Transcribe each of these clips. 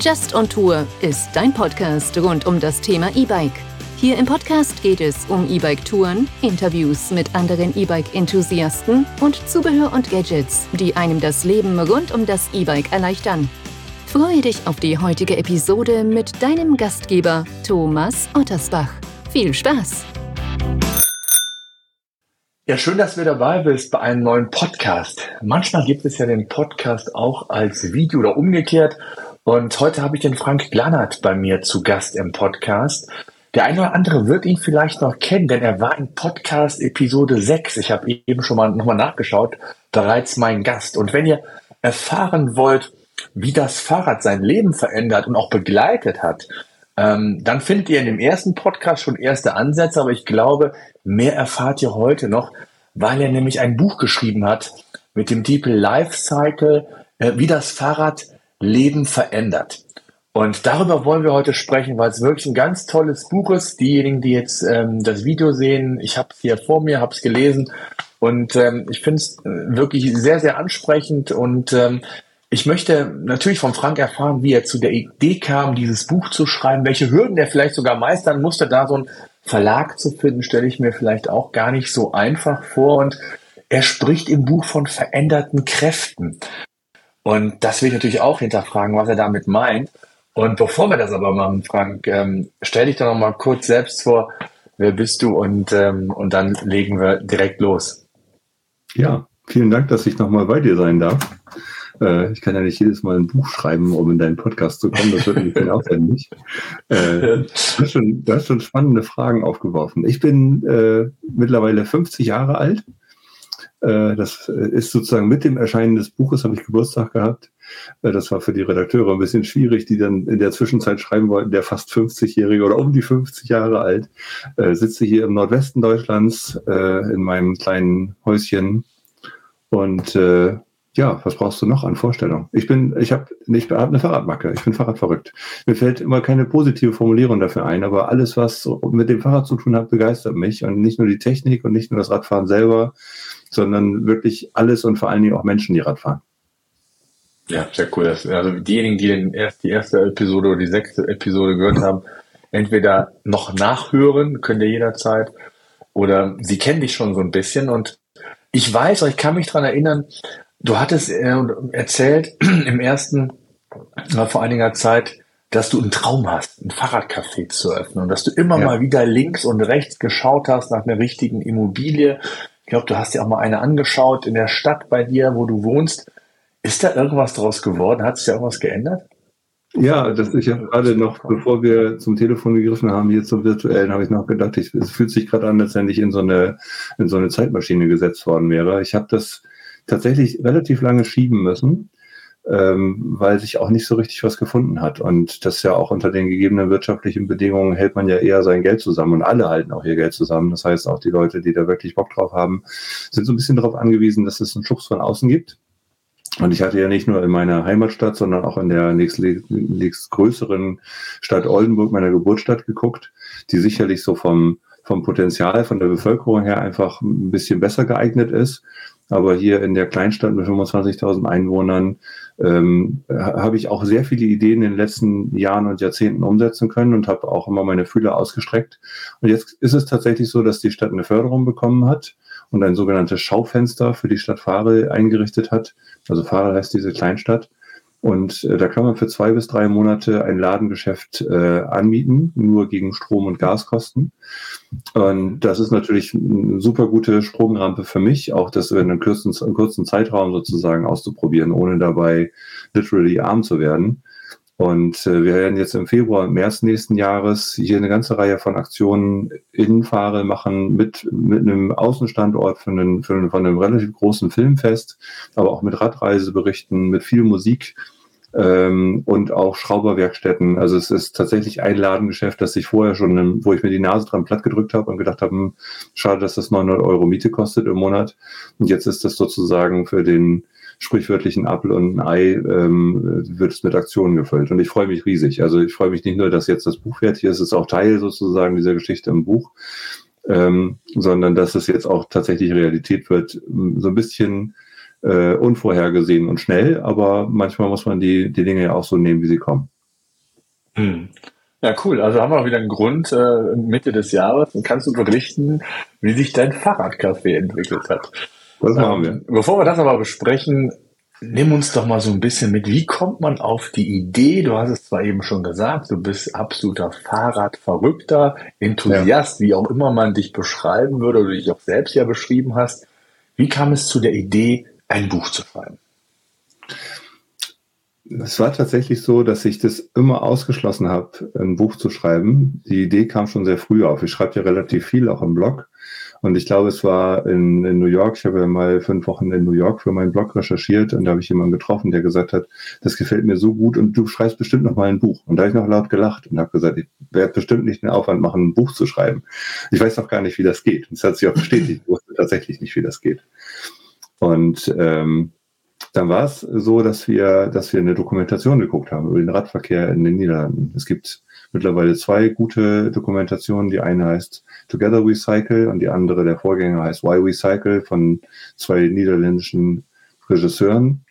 Just on Tour ist dein Podcast rund um das Thema E-Bike. Hier im Podcast geht es um E-Bike-Touren, Interviews mit anderen E-Bike-Enthusiasten und Zubehör und Gadgets, die einem das Leben rund um das E-Bike erleichtern. Freue dich auf die heutige Episode mit deinem Gastgeber Thomas Ottersbach. Viel Spaß! Ja, schön, dass du dabei bist bei einem neuen Podcast. Manchmal gibt es ja den Podcast auch als Video oder umgekehrt. Und heute habe ich den Frank Glannert bei mir zu Gast im Podcast. Der eine oder andere wird ihn vielleicht noch kennen, denn er war in Podcast Episode 6. Ich habe eben schon mal nochmal nachgeschaut, bereits mein Gast. Und wenn ihr erfahren wollt, wie das Fahrrad sein Leben verändert und auch begleitet hat, ähm, dann findet ihr in dem ersten Podcast schon erste Ansätze, aber ich glaube, mehr erfahrt ihr heute noch, weil er nämlich ein Buch geschrieben hat mit dem Titel Life Cycle, äh, wie das Fahrrad Leben verändert. Und darüber wollen wir heute sprechen, weil es wirklich ein ganz tolles Buch ist. Diejenigen, die jetzt ähm, das Video sehen, ich habe es hier vor mir, habe es gelesen und ähm, ich finde es äh, wirklich sehr, sehr ansprechend und ähm, ich möchte natürlich von Frank erfahren, wie er zu der Idee kam, dieses Buch zu schreiben, welche Hürden er vielleicht sogar meistern musste, da so einen Verlag zu finden, stelle ich mir vielleicht auch gar nicht so einfach vor. Und er spricht im Buch von veränderten Kräften. Und das will ich natürlich auch hinterfragen, was er damit meint. Und bevor wir das aber machen, Frank, ähm, stell dich doch noch mal kurz selbst vor, wer bist du und, ähm, und dann legen wir direkt los. Ja, vielen Dank, dass ich nochmal bei dir sein darf. Äh, ich kann ja nicht jedes Mal ein Buch schreiben, um in deinen Podcast zu kommen. Das wird ein bisschen aufwendig. Äh, du, hast schon, du hast schon spannende Fragen aufgeworfen. Ich bin äh, mittlerweile 50 Jahre alt. Äh, das ist sozusagen mit dem Erscheinen des Buches habe ich Geburtstag gehabt. Äh, das war für die Redakteure ein bisschen schwierig, die dann in der Zwischenzeit schreiben wollten, der fast 50-Jährige oder um die 50 Jahre alt äh, sitze hier im Nordwesten Deutschlands äh, in meinem kleinen Häuschen und äh, ja, was brauchst du noch an Vorstellung? Ich bin, ich habe ich hab eine Fahrradmacke, ich bin Fahrradverrückt. Mir fällt immer keine positive Formulierung dafür ein, aber alles, was mit dem Fahrrad zu tun hat, begeistert mich. Und nicht nur die Technik und nicht nur das Radfahren selber, sondern wirklich alles und vor allen Dingen auch Menschen, die Radfahren. Ja, sehr cool. Also diejenigen, die den erst die erste Episode oder die sechste Episode gehört haben, entweder noch nachhören, könnt ihr jederzeit, oder sie kennen dich schon so ein bisschen und ich weiß, ich kann mich dran erinnern, Du hattest äh, erzählt im ersten, äh, vor einiger Zeit, dass du einen Traum hast, ein Fahrradcafé zu öffnen und dass du immer ja. mal wieder links und rechts geschaut hast nach einer richtigen Immobilie. Ich glaube, du hast dir auch mal eine angeschaut in der Stadt bei dir, wo du wohnst. Ist da irgendwas draus geworden? Hat sich da irgendwas geändert? Ja, das ist ja gerade noch, bevor wir zum Telefon gegriffen haben, hier zum virtuellen, habe ich noch gedacht, ich, es fühlt sich gerade an, als wenn ich in so eine, in so eine Zeitmaschine gesetzt worden wäre. Ich habe das tatsächlich relativ lange schieben müssen, ähm, weil sich auch nicht so richtig was gefunden hat. Und das ja auch unter den gegebenen wirtschaftlichen Bedingungen hält man ja eher sein Geld zusammen und alle halten auch ihr Geld zusammen. Das heißt, auch die Leute, die da wirklich Bock drauf haben, sind so ein bisschen darauf angewiesen, dass es einen Schubs von außen gibt. Und ich hatte ja nicht nur in meiner Heimatstadt, sondern auch in der nächst, nächst größeren Stadt Oldenburg, meiner Geburtsstadt, geguckt, die sicherlich so vom, vom Potenzial, von der Bevölkerung her einfach ein bisschen besser geeignet ist. Aber hier in der Kleinstadt mit 25.000 Einwohnern ähm, habe ich auch sehr viele Ideen in den letzten Jahren und Jahrzehnten umsetzen können und habe auch immer meine Fühler ausgestreckt. Und jetzt ist es tatsächlich so, dass die Stadt eine Förderung bekommen hat und ein sogenanntes Schaufenster für die Stadt Fahre eingerichtet hat. Also Fahre heißt diese Kleinstadt. Und äh, da kann man für zwei bis drei Monate ein Ladengeschäft äh, anmieten, nur gegen Strom- und Gaskosten. Und das ist natürlich eine super gute Sprungrampe für mich, auch das in einem kurzen, einem kurzen Zeitraum sozusagen auszuprobieren, ohne dabei literally arm zu werden. Und äh, wir werden jetzt im Februar und März nächsten Jahres hier eine ganze Reihe von Aktionen in Fahre machen mit, mit einem Außenstandort für einen, von einem relativ großen Filmfest, aber auch mit Radreiseberichten, mit viel Musik ähm, und auch Schrauberwerkstätten. Also es ist tatsächlich ein Ladengeschäft, das ich vorher schon, wo ich mir die Nase dran platt gedrückt habe und gedacht habe, hm, schade, dass das 900 Euro Miete kostet im Monat. Und jetzt ist das sozusagen für den sprichwörtlichen Apfel und ein Ei ähm, wird es mit Aktionen gefüllt. Und ich freue mich riesig. Also ich freue mich nicht nur, dass jetzt das Buch fertig ist, es ist auch Teil sozusagen dieser Geschichte im Buch, ähm, sondern dass es jetzt auch tatsächlich Realität wird. So ein bisschen äh, unvorhergesehen und schnell, aber manchmal muss man die, die Dinge ja auch so nehmen, wie sie kommen. Hm. Ja, cool. Also haben wir auch wieder einen Grund äh, Mitte des Jahres und kannst du berichten, wie sich dein Fahrradcafé entwickelt hat. Das machen wir. Ähm, bevor wir das aber besprechen, nimm uns doch mal so ein bisschen mit. Wie kommt man auf die Idee? Du hast es zwar eben schon gesagt, du bist absoluter Fahrradverrückter, Enthusiast, ja. wie auch immer man dich beschreiben würde oder dich auch selbst ja beschrieben hast. Wie kam es zu der Idee, ein Buch zu schreiben? Es war tatsächlich so, dass ich das immer ausgeschlossen habe, ein Buch zu schreiben. Die Idee kam schon sehr früh auf. Ich schreibe ja relativ viel auch im Blog. Und ich glaube, es war in, in New York. Ich habe ja mal fünf Wochen in New York für meinen Blog recherchiert und da habe ich jemanden getroffen, der gesagt hat, das gefällt mir so gut und du schreibst bestimmt noch mal ein Buch. Und da habe ich noch laut gelacht und habe gesagt, ich werde bestimmt nicht den Aufwand machen, ein Buch zu schreiben. Ich weiß noch gar nicht, wie das geht. Und es hat sich auch bestätigt. Ich wusste tatsächlich nicht, wie das geht. Und ähm, dann war es so, dass wir, dass wir eine Dokumentation geguckt haben über den Radverkehr in den Niederlanden. Es gibt mittlerweile zwei gute Dokumentationen. Die eine heißt Together We Cycle und die andere, der Vorgänger heißt Why We Cycle von zwei niederländischen Regisseuren,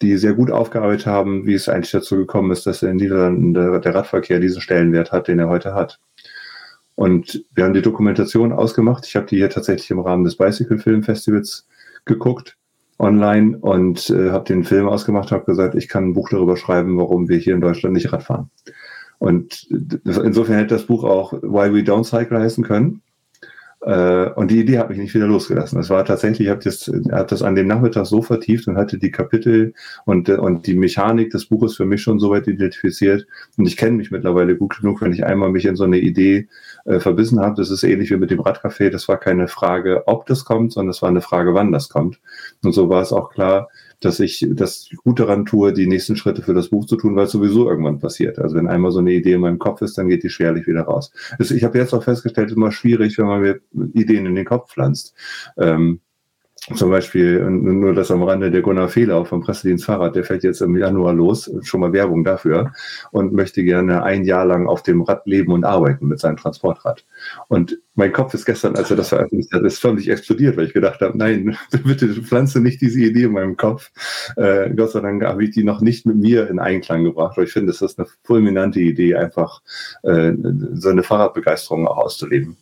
die sehr gut aufgearbeitet haben, wie es eigentlich dazu gekommen ist, dass in den Niederlanden der, der Radverkehr diesen Stellenwert hat, den er heute hat. Und wir haben die Dokumentation ausgemacht. Ich habe die hier tatsächlich im Rahmen des Bicycle Film Festivals geguckt online und äh, habe den Film ausgemacht, habe gesagt, ich kann ein Buch darüber schreiben, warum wir hier in Deutschland nicht Rad fahren. Und insofern hätte das Buch auch Why We Don't Cycle heißen können. Äh, und die Idee hat mich nicht wieder losgelassen. Das war tatsächlich, ich habe das, das an dem Nachmittag so vertieft und hatte die Kapitel und, und die Mechanik des Buches für mich schon so weit identifiziert. Und ich kenne mich mittlerweile gut genug, wenn ich einmal mich in so eine Idee äh, verbissen habe. Das ist ähnlich wie mit dem Radcafé. Das war keine Frage, ob das kommt, sondern es war eine Frage, wann das kommt. Und so war es auch klar, dass ich das gut daran tue, die nächsten Schritte für das Buch zu tun, weil es sowieso irgendwann passiert. Also wenn einmal so eine Idee in meinem Kopf ist, dann geht die schwerlich wieder raus. Also ich habe jetzt auch festgestellt, immer schwierig, wenn man mir Ideen in den Kopf pflanzt. Ähm, zum Beispiel, nur das am Rande, der Gunnar Fehler vom Pressedienst Fahrrad, der fällt jetzt im Januar los, schon mal Werbung dafür, und möchte gerne ein Jahr lang auf dem Rad leben und arbeiten mit seinem Transportrad. Und mein Kopf ist gestern, als er das veröffentlicht hat, ist völlig explodiert, weil ich gedacht habe, nein, bitte pflanze nicht diese Idee in meinem Kopf. Äh, Gott sei Dank habe ich die noch nicht mit mir in Einklang gebracht, weil ich finde, es ist eine fulminante Idee, einfach äh, so eine Fahrradbegeisterung auch auszuleben.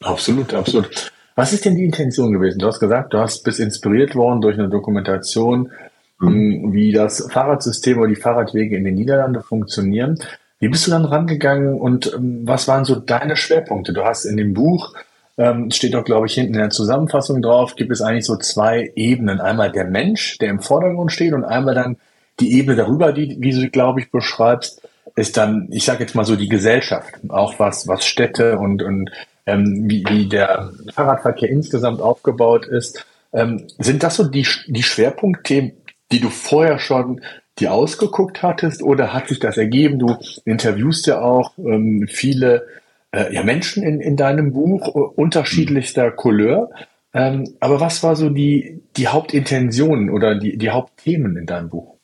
Absolut, absolut. Was ist denn die Intention gewesen? Du hast gesagt, du hast bist inspiriert worden durch eine Dokumentation, mhm. wie das Fahrradsystem oder die Fahrradwege in den Niederlanden funktionieren. Wie bist du dann rangegangen und ähm, was waren so deine Schwerpunkte? Du hast in dem Buch, ähm, steht doch, glaube ich, hinten in der Zusammenfassung drauf, gibt es eigentlich so zwei Ebenen. Einmal der Mensch, der im Vordergrund steht und einmal dann die Ebene darüber, die, wie du, glaube ich, beschreibst, ist dann, ich sage jetzt mal so die Gesellschaft, auch was, was Städte und, und ähm, wie, wie der Fahrradverkehr insgesamt aufgebaut ist. Ähm, sind das so die, die Schwerpunktthemen, die du vorher schon dir ausgeguckt hattest oder hat sich das ergeben? Du interviewst ja auch ähm, viele äh, ja, Menschen in, in deinem Buch äh, unterschiedlichster Couleur. Ähm, aber was war so die, die Hauptintention oder die, die Hauptthemen in deinem Buch?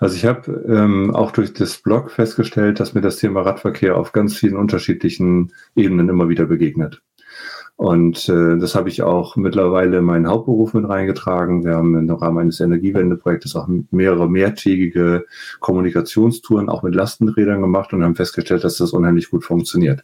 Also ich habe ähm, auch durch das Blog festgestellt, dass mir das Thema Radverkehr auf ganz vielen unterschiedlichen Ebenen immer wieder begegnet. Und äh, das habe ich auch mittlerweile in meinen Hauptberuf mit reingetragen. Wir haben im Rahmen eines Energiewendeprojektes auch mehrere mehrtägige Kommunikationstouren auch mit Lastenrädern gemacht und haben festgestellt, dass das unheimlich gut funktioniert.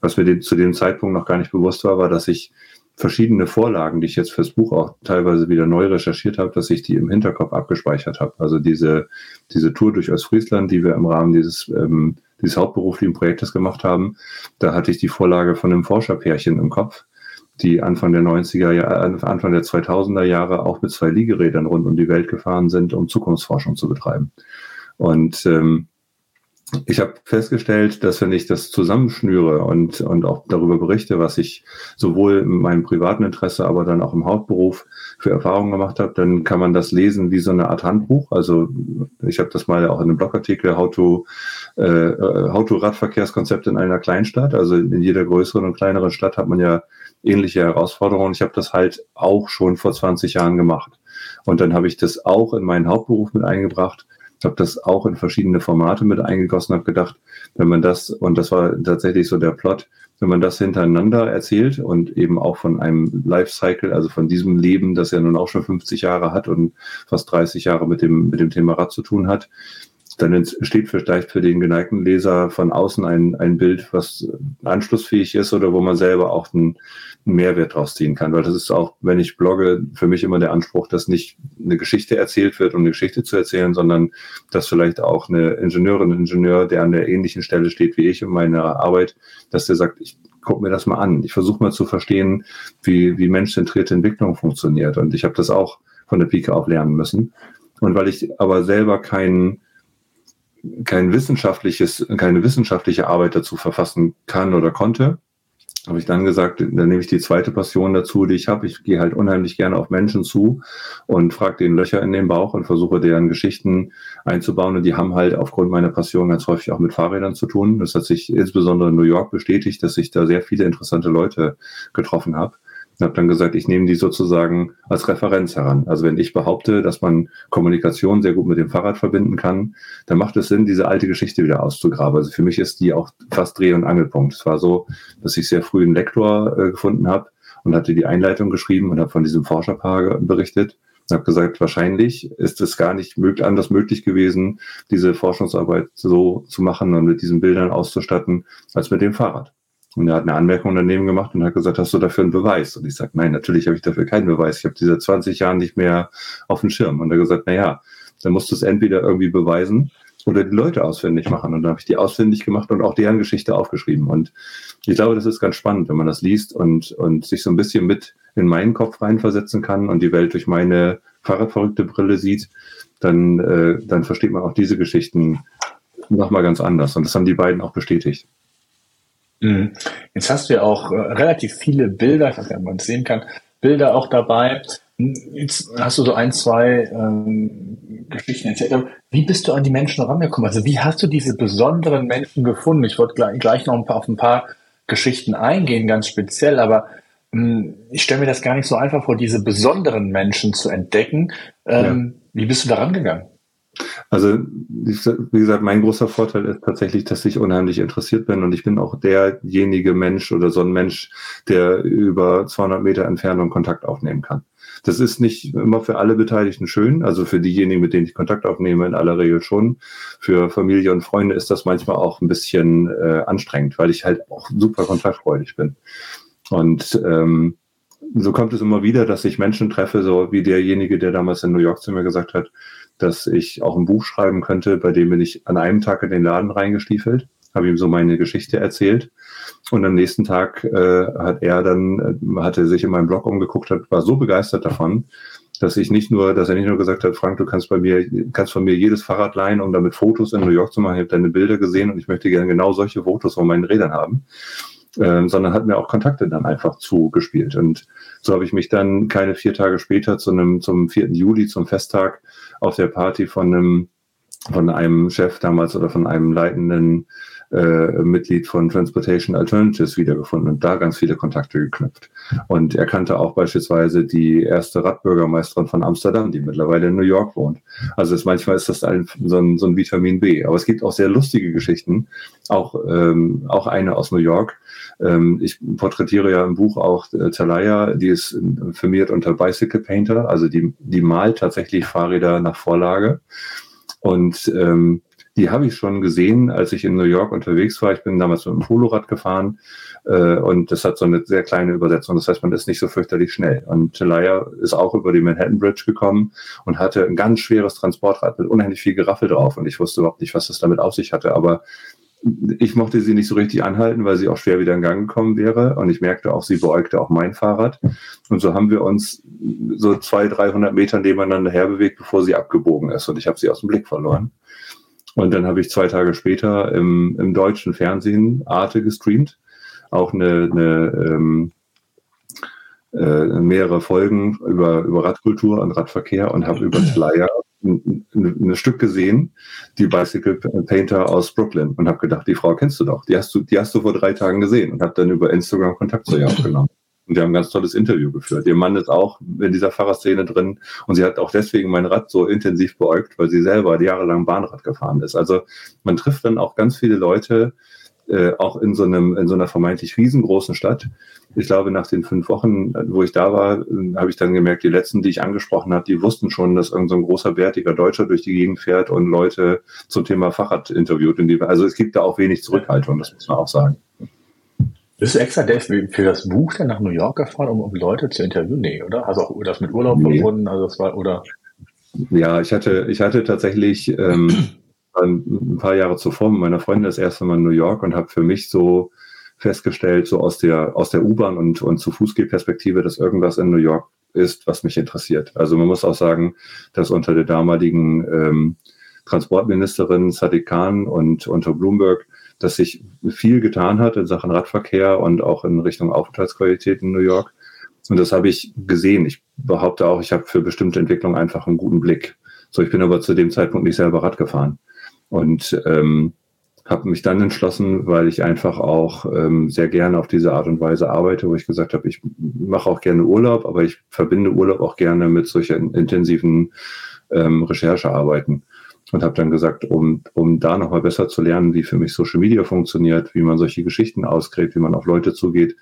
Was mir zu dem Zeitpunkt noch gar nicht bewusst war, war, dass ich verschiedene Vorlagen, die ich jetzt fürs Buch auch teilweise wieder neu recherchiert habe, dass ich die im Hinterkopf abgespeichert habe. Also diese, diese Tour durch Ostfriesland, die wir im Rahmen dieses, ähm, dieses hauptberuflichen Projektes gemacht haben, da hatte ich die Vorlage von einem Forscherpärchen im Kopf, die Anfang der 90er Jahre, Anfang der 2000er Jahre auch mit zwei Liegerädern rund um die Welt gefahren sind, um Zukunftsforschung zu betreiben. Und ähm, ich habe festgestellt, dass wenn ich das zusammenschnüre und, und auch darüber berichte, was ich sowohl in meinem privaten Interesse, aber dann auch im Hauptberuf für Erfahrungen gemacht habe, dann kann man das lesen wie so eine Art Handbuch. Also ich habe das mal auch in einem Blogartikel, How to, äh, How to Radverkehrskonzept in einer Kleinstadt. Also in jeder größeren und kleineren Stadt hat man ja ähnliche Herausforderungen. Ich habe das halt auch schon vor 20 Jahren gemacht. Und dann habe ich das auch in meinen Hauptberuf mit eingebracht habe das auch in verschiedene Formate mit eingegossen, habe gedacht, wenn man das, und das war tatsächlich so der Plot, wenn man das hintereinander erzählt und eben auch von einem Lifecycle, also von diesem Leben, das ja nun auch schon 50 Jahre hat und fast 30 Jahre mit dem, mit dem Thema Rad zu tun hat, dann entsteht vielleicht für den geneigten Leser von außen ein, ein Bild, was anschlussfähig ist oder wo man selber auch einen, einen Mehrwert draus ziehen kann. Weil das ist auch, wenn ich blogge, für mich immer der Anspruch, dass nicht eine Geschichte erzählt wird, um eine Geschichte zu erzählen, sondern dass vielleicht auch eine Ingenieurin, ein Ingenieur, der an der ähnlichen Stelle steht wie ich in meiner Arbeit, dass der sagt, ich guck mir das mal an. Ich versuche mal zu verstehen, wie, wie menschzentrierte Entwicklung funktioniert. Und ich habe das auch von der Pike auf lernen müssen. Und weil ich aber selber keinen kein wissenschaftliches, keine wissenschaftliche Arbeit dazu verfassen kann oder konnte, habe ich dann gesagt, dann nehme ich die zweite Passion dazu, die ich habe. Ich gehe halt unheimlich gerne auf Menschen zu und frage den Löcher in den Bauch und versuche deren Geschichten einzubauen. Und die haben halt aufgrund meiner Passion ganz häufig auch mit Fahrrädern zu tun. Das hat sich insbesondere in New York bestätigt, dass ich da sehr viele interessante Leute getroffen habe und habe dann gesagt, ich nehme die sozusagen als Referenz heran. Also wenn ich behaupte, dass man Kommunikation sehr gut mit dem Fahrrad verbinden kann, dann macht es Sinn, diese alte Geschichte wieder auszugraben. Also für mich ist die auch fast Dreh- und Angelpunkt. Es war so, dass ich sehr früh einen Lektor äh, gefunden habe und hatte die Einleitung geschrieben und habe von diesem Forscherpaar berichtet und habe gesagt, wahrscheinlich ist es gar nicht möglich, anders möglich gewesen, diese Forschungsarbeit so zu machen und mit diesen Bildern auszustatten, als mit dem Fahrrad. Und er hat eine Anmerkung daneben gemacht und hat gesagt, hast du dafür einen Beweis? Und ich sage, nein, natürlich habe ich dafür keinen Beweis. Ich habe diese 20 Jahre nicht mehr auf dem Schirm. Und er hat gesagt, na ja, dann musst du es entweder irgendwie beweisen oder die Leute auswendig machen. Und dann habe ich die auswendig gemacht und auch deren Geschichte aufgeschrieben. Und ich glaube, das ist ganz spannend, wenn man das liest und, und sich so ein bisschen mit in meinen Kopf reinversetzen kann und die Welt durch meine Fahrradverrückte Brille sieht, dann, äh, dann versteht man auch diese Geschichten nochmal ganz anders. Und das haben die beiden auch bestätigt. Mhm. Jetzt hast du ja auch äh, relativ viele Bilder, ich weiß nicht, ob man es sehen kann, Bilder auch dabei. Jetzt hast du so ein, zwei ähm, Geschichten erzählt. Wie bist du an die Menschen rangekommen? Also wie hast du diese besonderen Menschen gefunden? Ich wollte gleich, gleich noch ein paar, auf ein paar Geschichten eingehen, ganz speziell, aber mh, hm, ich stelle mir das gar nicht so einfach vor, diese besonderen Menschen zu entdecken. Ähm, ja. Wie bist du da rangegangen? Also, wie gesagt, mein großer Vorteil ist tatsächlich, dass ich unheimlich interessiert bin und ich bin auch derjenige Mensch oder so ein Mensch, der über 200 Meter Entfernung Kontakt aufnehmen kann. Das ist nicht immer für alle Beteiligten schön. Also für diejenigen, mit denen ich Kontakt aufnehme, in aller Regel schon. Für Familie und Freunde ist das manchmal auch ein bisschen äh, anstrengend, weil ich halt auch super kontaktfreudig bin. Und ähm, so kommt es immer wieder, dass ich Menschen treffe, so wie derjenige, der damals in New York zu mir gesagt hat, dass ich auch ein Buch schreiben könnte, bei dem bin ich an einem Tag in den Laden reingestiefelt, habe ihm so meine Geschichte erzählt. Und am nächsten Tag äh, hat er dann, äh, hatte sich in meinem Blog umgeguckt, hat, war so begeistert davon, dass ich nicht nur, dass er nicht nur gesagt hat, Frank, du kannst bei mir, kannst von mir jedes Fahrrad leihen, um damit Fotos in New York zu machen. Ich habe deine Bilder gesehen und ich möchte gerne genau solche Fotos von meinen Rädern haben. Ähm, sondern hat mir auch Kontakte dann einfach zugespielt. Und so habe ich mich dann keine vier Tage später zu einem, zum 4. Juli, zum Festtag, auf der Party von einem, von einem Chef damals oder von einem leitenden äh, Mitglied von Transportation Alternatives wiedergefunden und da ganz viele Kontakte geknüpft. Und er kannte auch beispielsweise die erste Radbürgermeisterin von Amsterdam, die mittlerweile in New York wohnt. Also ist, manchmal ist das ein, so, ein, so ein Vitamin B. Aber es gibt auch sehr lustige Geschichten, auch, ähm, auch eine aus New York. Ähm, ich porträtiere ja im Buch auch äh, Talaya, die ist firmiert unter Bicycle Painter, also die, die malt tatsächlich Fahrräder nach Vorlage. Und ähm, die habe ich schon gesehen, als ich in New York unterwegs war. Ich bin damals mit dem Polorad gefahren äh, und das hat so eine sehr kleine Übersetzung. Das heißt, man ist nicht so fürchterlich schnell. Und Telaya ist auch über die Manhattan Bridge gekommen und hatte ein ganz schweres Transportrad mit unheimlich viel Geraffel drauf. Und ich wusste überhaupt nicht, was das damit auf sich hatte. Aber ich mochte sie nicht so richtig anhalten, weil sie auch schwer wieder in Gang gekommen wäre. Und ich merkte auch, sie beäugte auch mein Fahrrad. Und so haben wir uns so zwei, 300 Meter nebeneinander herbewegt, bevor sie abgebogen ist. Und ich habe sie aus dem Blick verloren. Und dann habe ich zwei Tage später im, im deutschen Fernsehen Arte gestreamt. Auch eine, eine ähm, äh, mehrere Folgen über, über Radkultur und Radverkehr und habe über Flyer ein, ein, Stück gesehen, die Bicycle Painter aus Brooklyn und habe gedacht, die Frau kennst du doch, die hast du, die hast du vor drei Tagen gesehen und habe dann über Instagram Kontakt zu ihr aufgenommen. Und wir haben ein ganz tolles Interview geführt. Ihr Mann ist auch in dieser Fahrerszene drin und sie hat auch deswegen mein Rad so intensiv beäugt, weil sie selber jahrelang Bahnrad gefahren ist. Also man trifft dann auch ganz viele Leute, äh, auch in so einem, in so einer vermeintlich riesengroßen Stadt. Ich glaube, nach den fünf Wochen, wo ich da war, habe ich dann gemerkt, die letzten, die ich angesprochen habe, die wussten schon, dass irgendein so ein großer, bärtiger Deutscher durch die Gegend fährt und Leute zum Thema Fahrrad interviewt. Also es gibt da auch wenig Zurückhaltung, das muss man auch sagen. Bist du extra für das Buch dann nach New York gefahren, um, um Leute zu interviewen? Nee, oder? Hast du auch das mit Urlaub nee. verbunden? Also das war, oder? Ja, ich hatte, ich hatte tatsächlich ähm, ein paar Jahre zuvor mit meiner Freundin das erste Mal in New York und habe für mich so festgestellt, so aus der, aus der U-Bahn und, und zu Fußgehperspektive, dass irgendwas in New York ist, was mich interessiert. Also man muss auch sagen, dass unter der damaligen ähm, Transportministerin Sadiq Khan und unter Bloomberg, dass sich viel getan hat in Sachen Radverkehr und auch in Richtung Aufenthaltsqualität in New York. Und das habe ich gesehen. Ich behaupte auch, ich habe für bestimmte Entwicklungen einfach einen guten Blick. So, ich bin aber zu dem Zeitpunkt nicht selber Rad gefahren. Und ähm, habe mich dann entschlossen, weil ich einfach auch ähm, sehr gerne auf diese Art und Weise arbeite, wo ich gesagt habe, ich mache auch gerne Urlaub, aber ich verbinde Urlaub auch gerne mit solchen intensiven ähm, Recherchearbeiten und habe dann gesagt, um, um da nochmal besser zu lernen, wie für mich Social Media funktioniert, wie man solche Geschichten ausgräbt, wie man auf Leute zugeht,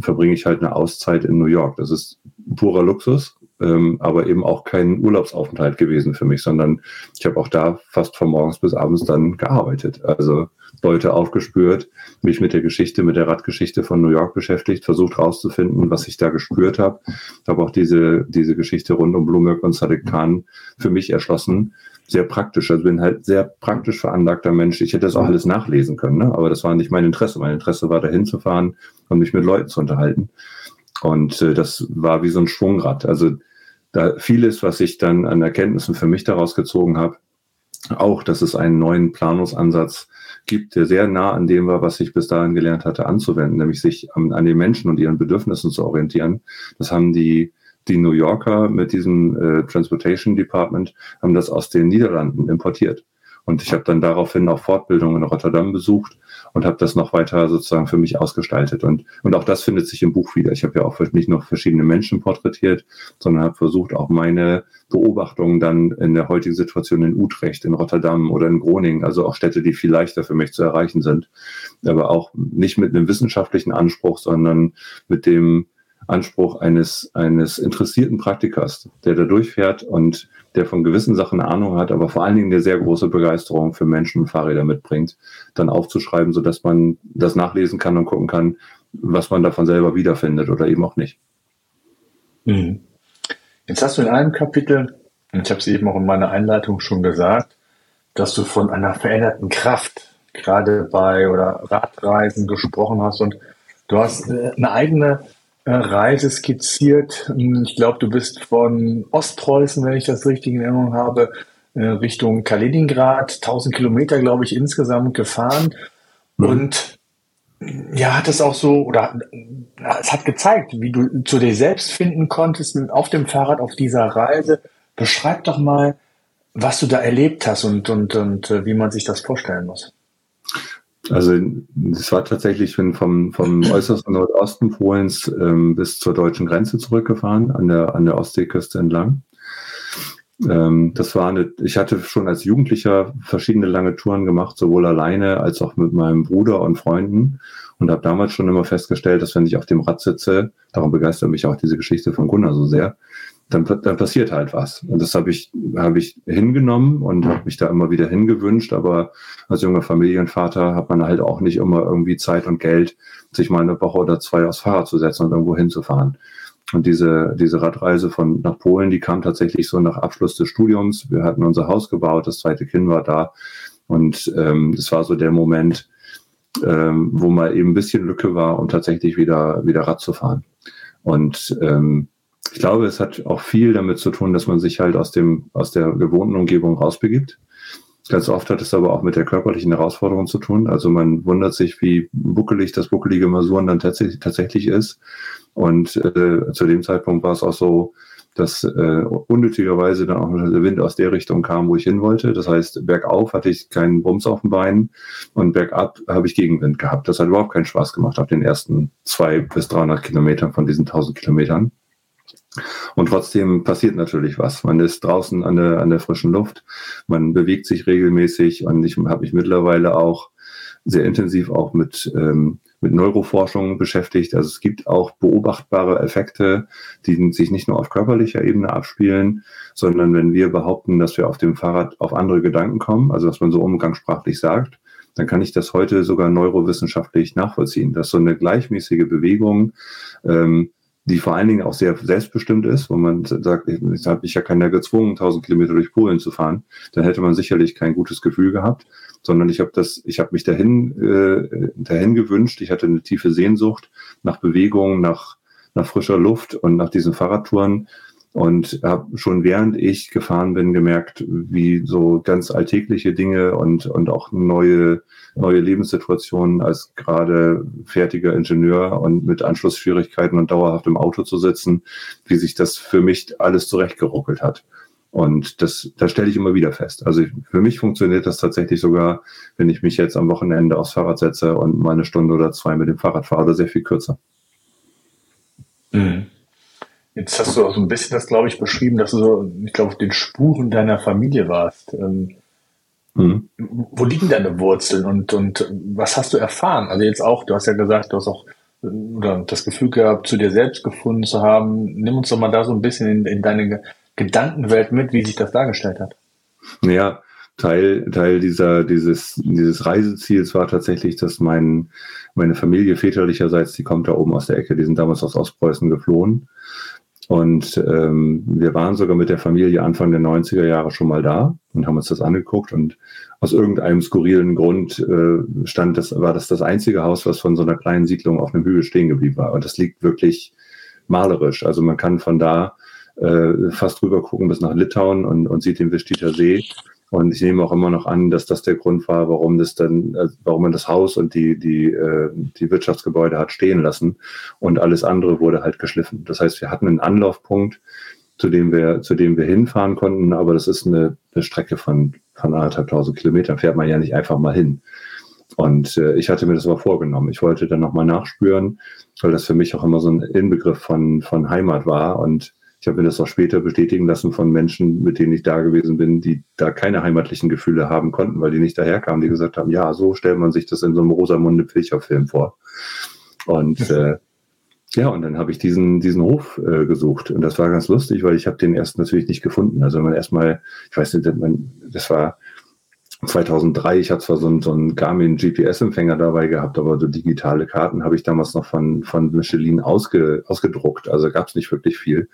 verbringe ich halt eine Auszeit in New York. Das ist purer Luxus, ähm, aber eben auch kein Urlaubsaufenthalt gewesen für mich, sondern ich habe auch da fast von morgens bis abends dann gearbeitet. Also Leute aufgespürt, mich mit der Geschichte, mit der Radgeschichte von New York beschäftigt, versucht rauszufinden, was ich da gespürt habe. Habe auch diese, diese Geschichte rund um Bloomberg und Sadiq Khan für mich erschlossen. Sehr praktisch. Also bin halt sehr praktisch veranlagter Mensch. Ich hätte das auch alles nachlesen können, ne? aber das war nicht mein Interesse. Mein Interesse war, dahin zu fahren und mich mit Leuten zu unterhalten. Und äh, das war wie so ein Schwungrad. Also da vieles, was ich dann an Erkenntnissen für mich daraus gezogen habe, auch, dass es einen neuen Planungsansatz gibt, der sehr nah an dem war, was ich bis dahin gelernt hatte, anzuwenden, nämlich sich an, an den Menschen und ihren Bedürfnissen zu orientieren. Das haben die, die New Yorker mit diesem äh, Transportation Department, haben das aus den Niederlanden importiert. Und ich habe dann daraufhin auch Fortbildungen in Rotterdam besucht und habe das noch weiter sozusagen für mich ausgestaltet. Und, und auch das findet sich im Buch wieder. Ich habe ja auch nicht nur verschiedene Menschen porträtiert, sondern habe versucht, auch meine Beobachtungen dann in der heutigen Situation in Utrecht, in Rotterdam oder in Groningen, also auch Städte, die viel leichter für mich zu erreichen sind, aber auch nicht mit einem wissenschaftlichen Anspruch, sondern mit dem Anspruch eines, eines interessierten Praktikers, der da durchfährt und der von gewissen Sachen Ahnung hat, aber vor allen Dingen eine sehr große Begeisterung für Menschen und Fahrräder mitbringt, dann aufzuschreiben, sodass man das nachlesen kann und gucken kann, was man davon selber wiederfindet oder eben auch nicht. Mhm. Jetzt hast du in einem Kapitel, und ich habe es eben auch in meiner Einleitung schon gesagt, dass du von einer veränderten Kraft gerade bei oder Radreisen gesprochen hast und du hast äh, eine eigene Reise skizziert. Ich glaube, du bist von Ostpreußen, wenn ich das richtig in Erinnerung habe, äh, Richtung Kaliningrad, 1000 Kilometer, glaube ich, insgesamt gefahren. Mhm. Und ja, hat es auch so, oder es hat gezeigt, wie du zu dir selbst finden konntest auf dem Fahrrad auf dieser Reise. Beschreib doch mal, was du da erlebt hast und, und, und äh, wie man sich das vorstellen muss. Also es war tatsächlich ich bin vom, vom äußersten Nordosten Polens ähm, bis zur deutschen Grenze zurückgefahren, an der, an der Ostseeküste entlang. Ähm, das war eine, ich hatte schon als Jugendlicher verschiedene lange Touren gemacht, sowohl alleine als auch mit meinem Bruder und Freunden und habe damals schon immer festgestellt, dass wenn ich auf dem Rad sitze, darum begeistert mich auch diese Geschichte von Gunnar so sehr, dann, dann passiert halt was. Und das habe ich, hab ich hingenommen und habe mich da immer wieder hingewünscht. Aber als junger Familienvater hat man halt auch nicht immer irgendwie Zeit und Geld, sich mal eine Woche oder zwei aufs Fahrrad zu setzen und irgendwo hinzufahren. Und diese, diese Radreise von nach Polen, die kam tatsächlich so nach Abschluss des Studiums. Wir hatten unser Haus gebaut, das zweite Kind war da. Und ähm, das war so der Moment, ähm, wo mal eben ein bisschen Lücke war, um tatsächlich wieder, wieder Rad zu fahren. Und ähm, ich glaube, es hat auch viel damit zu tun, dass man sich halt aus dem, aus der gewohnten Umgebung rausbegibt. Ganz oft hat es aber auch mit der körperlichen Herausforderung zu tun. Also man wundert sich, wie buckelig das buckelige Masuren dann tatsächlich, tatsächlich ist. Und äh, zu dem Zeitpunkt war es auch so, dass äh, unnötigerweise dann auch der Wind aus der Richtung kam, wo ich hin wollte. Das heißt, bergauf hatte ich keinen Bums auf den Beinen und bergab habe ich Gegenwind gehabt. Das hat überhaupt keinen Spaß gemacht auf den ersten zwei bis 300 Kilometern von diesen 1000 Kilometern. Und trotzdem passiert natürlich was. Man ist draußen an der, an der frischen Luft, man bewegt sich regelmäßig und ich habe mich mittlerweile auch sehr intensiv auch mit, ähm, mit Neuroforschung beschäftigt. Also es gibt auch beobachtbare Effekte, die sich nicht nur auf körperlicher Ebene abspielen, sondern wenn wir behaupten, dass wir auf dem Fahrrad auf andere Gedanken kommen, also was man so umgangssprachlich sagt, dann kann ich das heute sogar neurowissenschaftlich nachvollziehen, dass so eine gleichmäßige Bewegung ähm, die vor allen Dingen auch sehr selbstbestimmt ist, wo man sagt, ich habe ich ja keiner gezwungen, 1000 Kilometer durch Polen zu fahren, dann hätte man sicherlich kein gutes Gefühl gehabt, sondern ich habe das, ich habe mich dahin, äh, dahin gewünscht. Ich hatte eine tiefe Sehnsucht nach Bewegung, nach nach frischer Luft und nach diesen Fahrradtouren und habe schon während ich gefahren bin gemerkt, wie so ganz alltägliche Dinge und, und auch neue, neue Lebenssituationen als gerade fertiger Ingenieur und mit Anschlussschwierigkeiten und dauerhaft im Auto zu sitzen, wie sich das für mich alles zurechtgeruckelt hat. Und das, das stelle ich immer wieder fest. Also für mich funktioniert das tatsächlich sogar, wenn ich mich jetzt am Wochenende aufs Fahrrad setze und mal eine Stunde oder zwei mit dem Fahrrad fahre, sehr viel kürzer. Mhm. Jetzt hast du auch so ein bisschen das, glaube ich, beschrieben, dass du so, ich glaube, auf den Spuren deiner Familie warst. Ähm, mhm. Wo liegen deine Wurzeln und, und was hast du erfahren? Also jetzt auch, du hast ja gesagt, du hast auch äh, oder das Gefühl gehabt, zu dir selbst gefunden zu haben. Nimm uns doch mal da so ein bisschen in, in deine Gedankenwelt mit, wie sich das dargestellt hat. Ja, Teil, Teil dieser, dieses, dieses Reiseziels war tatsächlich, dass mein, meine Familie väterlicherseits, die kommt da oben aus der Ecke, die sind damals aus Ostpreußen geflohen und ähm, wir waren sogar mit der Familie Anfang der 90er Jahre schon mal da und haben uns das angeguckt. Und aus irgendeinem skurrilen Grund äh, stand das, war das das einzige Haus, was von so einer kleinen Siedlung auf einem Hügel stehen geblieben war. Und das liegt wirklich malerisch. Also man kann von da äh, fast rüber gucken bis nach Litauen und, und sieht den Vistiter See. Und ich nehme auch immer noch an, dass das der Grund war, warum das dann, äh, warum man das Haus und die, die, äh, die Wirtschaftsgebäude hat stehen lassen und alles andere wurde halt geschliffen. Das heißt, wir hatten einen Anlaufpunkt, zu dem wir, zu dem wir hinfahren konnten, aber das ist eine, eine Strecke von, von anderthalbtausend Kilometern, fährt man ja nicht einfach mal hin. Und äh, ich hatte mir das aber vorgenommen. Ich wollte dann nochmal nachspüren, weil das für mich auch immer so ein Inbegriff von, von Heimat war und ich habe mir das auch später bestätigen lassen von Menschen, mit denen ich da gewesen bin, die da keine heimatlichen Gefühle haben konnten, weil die nicht daherkamen, die gesagt haben, ja, so stellt man sich das in so einem Rosamunde Pilcher-Film vor. Und äh, ja, und dann habe ich diesen, diesen Hof äh, gesucht. Und das war ganz lustig, weil ich habe den erst natürlich nicht gefunden. Also man erstmal, ich weiß nicht, man, das war 2003, ich hatte zwar so einen, so einen Garmin GPS-Empfänger dabei gehabt, aber so digitale Karten habe ich damals noch von, von Michelin ausge, ausgedruckt, also gab es nicht wirklich viel.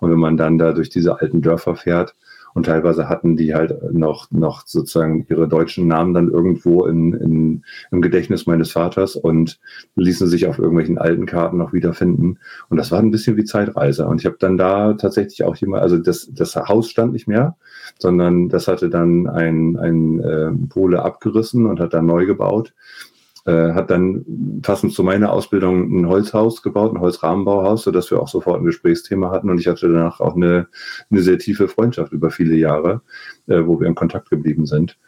Und wenn man dann da durch diese alten Dörfer fährt, und teilweise hatten die halt noch, noch sozusagen ihre deutschen Namen dann irgendwo in, in, im Gedächtnis meines Vaters und ließen sich auf irgendwelchen alten Karten noch wiederfinden. Und das war ein bisschen wie Zeitreise. Und ich habe dann da tatsächlich auch jemand, also das, das Haus stand nicht mehr, sondern das hatte dann ein, ein äh, Pole abgerissen und hat dann neu gebaut. Äh, hat dann passend zu meiner Ausbildung ein Holzhaus gebaut, ein Holzrahmenbauhaus, sodass wir auch sofort ein Gesprächsthema hatten und ich hatte danach auch eine, eine sehr tiefe Freundschaft über viele Jahre, äh, wo wir in Kontakt geblieben sind.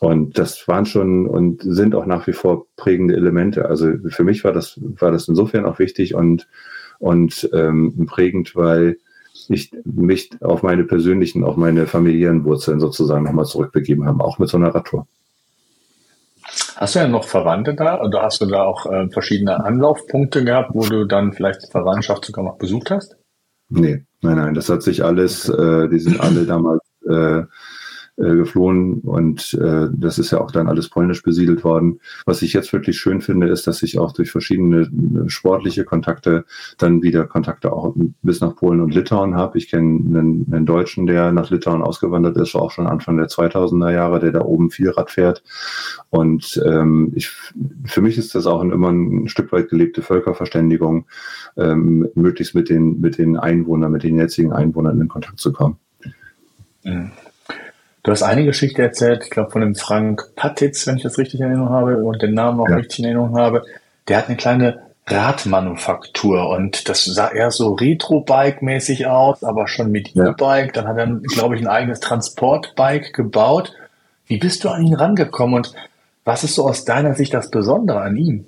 Und das waren schon und sind auch nach wie vor prägende Elemente. Also für mich war das, war das insofern auch wichtig und, und ähm, prägend, weil ich mich auf meine persönlichen, auf meine familiären Wurzeln sozusagen nochmal zurückbegeben habe, auch mit so einer Radtour. Hast du ja noch Verwandte da oder hast du da auch äh, verschiedene Anlaufpunkte gehabt, wo du dann vielleicht Verwandtschaft sogar noch besucht hast? Nee, nein, nein, das hat sich alles, äh, die sind alle damals äh, geflohen und äh, das ist ja auch dann alles polnisch besiedelt worden. Was ich jetzt wirklich schön finde, ist, dass ich auch durch verschiedene äh, sportliche Kontakte dann wieder Kontakte auch bis nach Polen und Litauen habe. Ich kenne einen, einen Deutschen, der nach Litauen ausgewandert ist, auch schon Anfang der 2000er Jahre, der da oben viel Rad fährt. Und ähm, ich, für mich ist das auch immer ein Stück weit gelebte Völkerverständigung, ähm, möglichst mit den, mit den Einwohnern, mit den jetzigen Einwohnern in Kontakt zu kommen. Mhm. Du hast eine Geschichte erzählt, ich glaube von dem Frank Patitz, wenn ich das richtig in Erinnerung habe und den Namen auch ja. richtig in Erinnerung habe. Der hat eine kleine Radmanufaktur und das sah eher so Retro-Bike-mäßig aus, aber schon mit ja. E-Bike. Dann hat er, glaube ich, ein eigenes Transportbike gebaut. Wie bist du an ihn rangekommen und was ist so aus deiner Sicht das Besondere an ihm?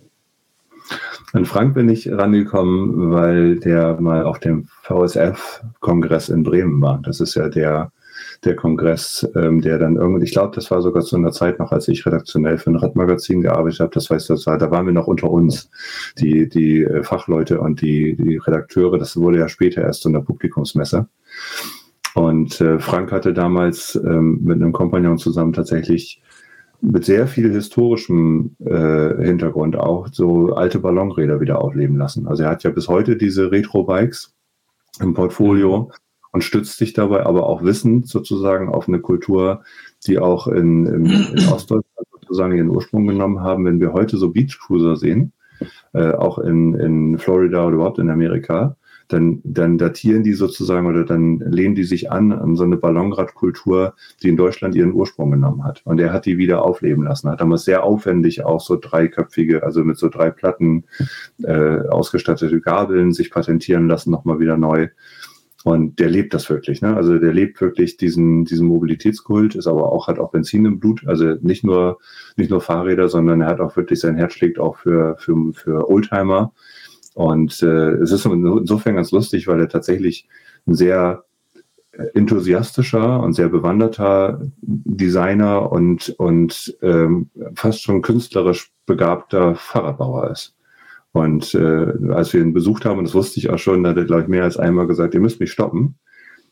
An Frank bin ich rangekommen, weil der mal auf dem VSF-Kongress in Bremen war. Das ist ja der der Kongress, ähm, der dann irgendwie, ich glaube, das war sogar zu einer Zeit noch, als ich redaktionell für ein Radmagazin gearbeitet habe, das weiß das war, da waren wir noch unter uns, die, die äh, Fachleute und die, die Redakteure, das wurde ja später erst so eine Publikumsmesse. Und äh, Frank hatte damals ähm, mit einem Kompagnon zusammen tatsächlich mit sehr viel historischem äh, Hintergrund auch so alte Ballonräder wieder aufleben lassen. Also er hat ja bis heute diese Retro-Bikes im Portfolio mhm. Und stützt sich dabei aber auch wissend sozusagen auf eine Kultur, die auch in, in, in Ostdeutschland sozusagen ihren Ursprung genommen haben. Wenn wir heute so Beachcruiser sehen, äh, auch in, in Florida oder überhaupt in Amerika, dann, dann datieren die sozusagen oder dann lehnen die sich an an so eine Ballonradkultur, die in Deutschland ihren Ursprung genommen hat. Und er hat die wieder aufleben lassen. Hat damals sehr aufwendig auch so dreiköpfige, also mit so drei Platten äh, ausgestattete Gabeln sich patentieren lassen, nochmal wieder neu. Und der lebt das wirklich, ne? Also der lebt wirklich diesen, diesen Mobilitätskult, ist aber auch, hat auch Benzin im Blut. Also nicht nur, nicht nur Fahrräder, sondern er hat auch wirklich sein Herz schlägt auch für, für, für Oldtimer. Und äh, es ist insofern ganz lustig, weil er tatsächlich ein sehr enthusiastischer und sehr bewanderter Designer und, und ähm, fast schon künstlerisch begabter Fahrradbauer ist. Und äh, als wir ihn besucht haben, und das wusste ich auch schon, da hat er, glaube ich, mehr als einmal gesagt, ihr müsst mich stoppen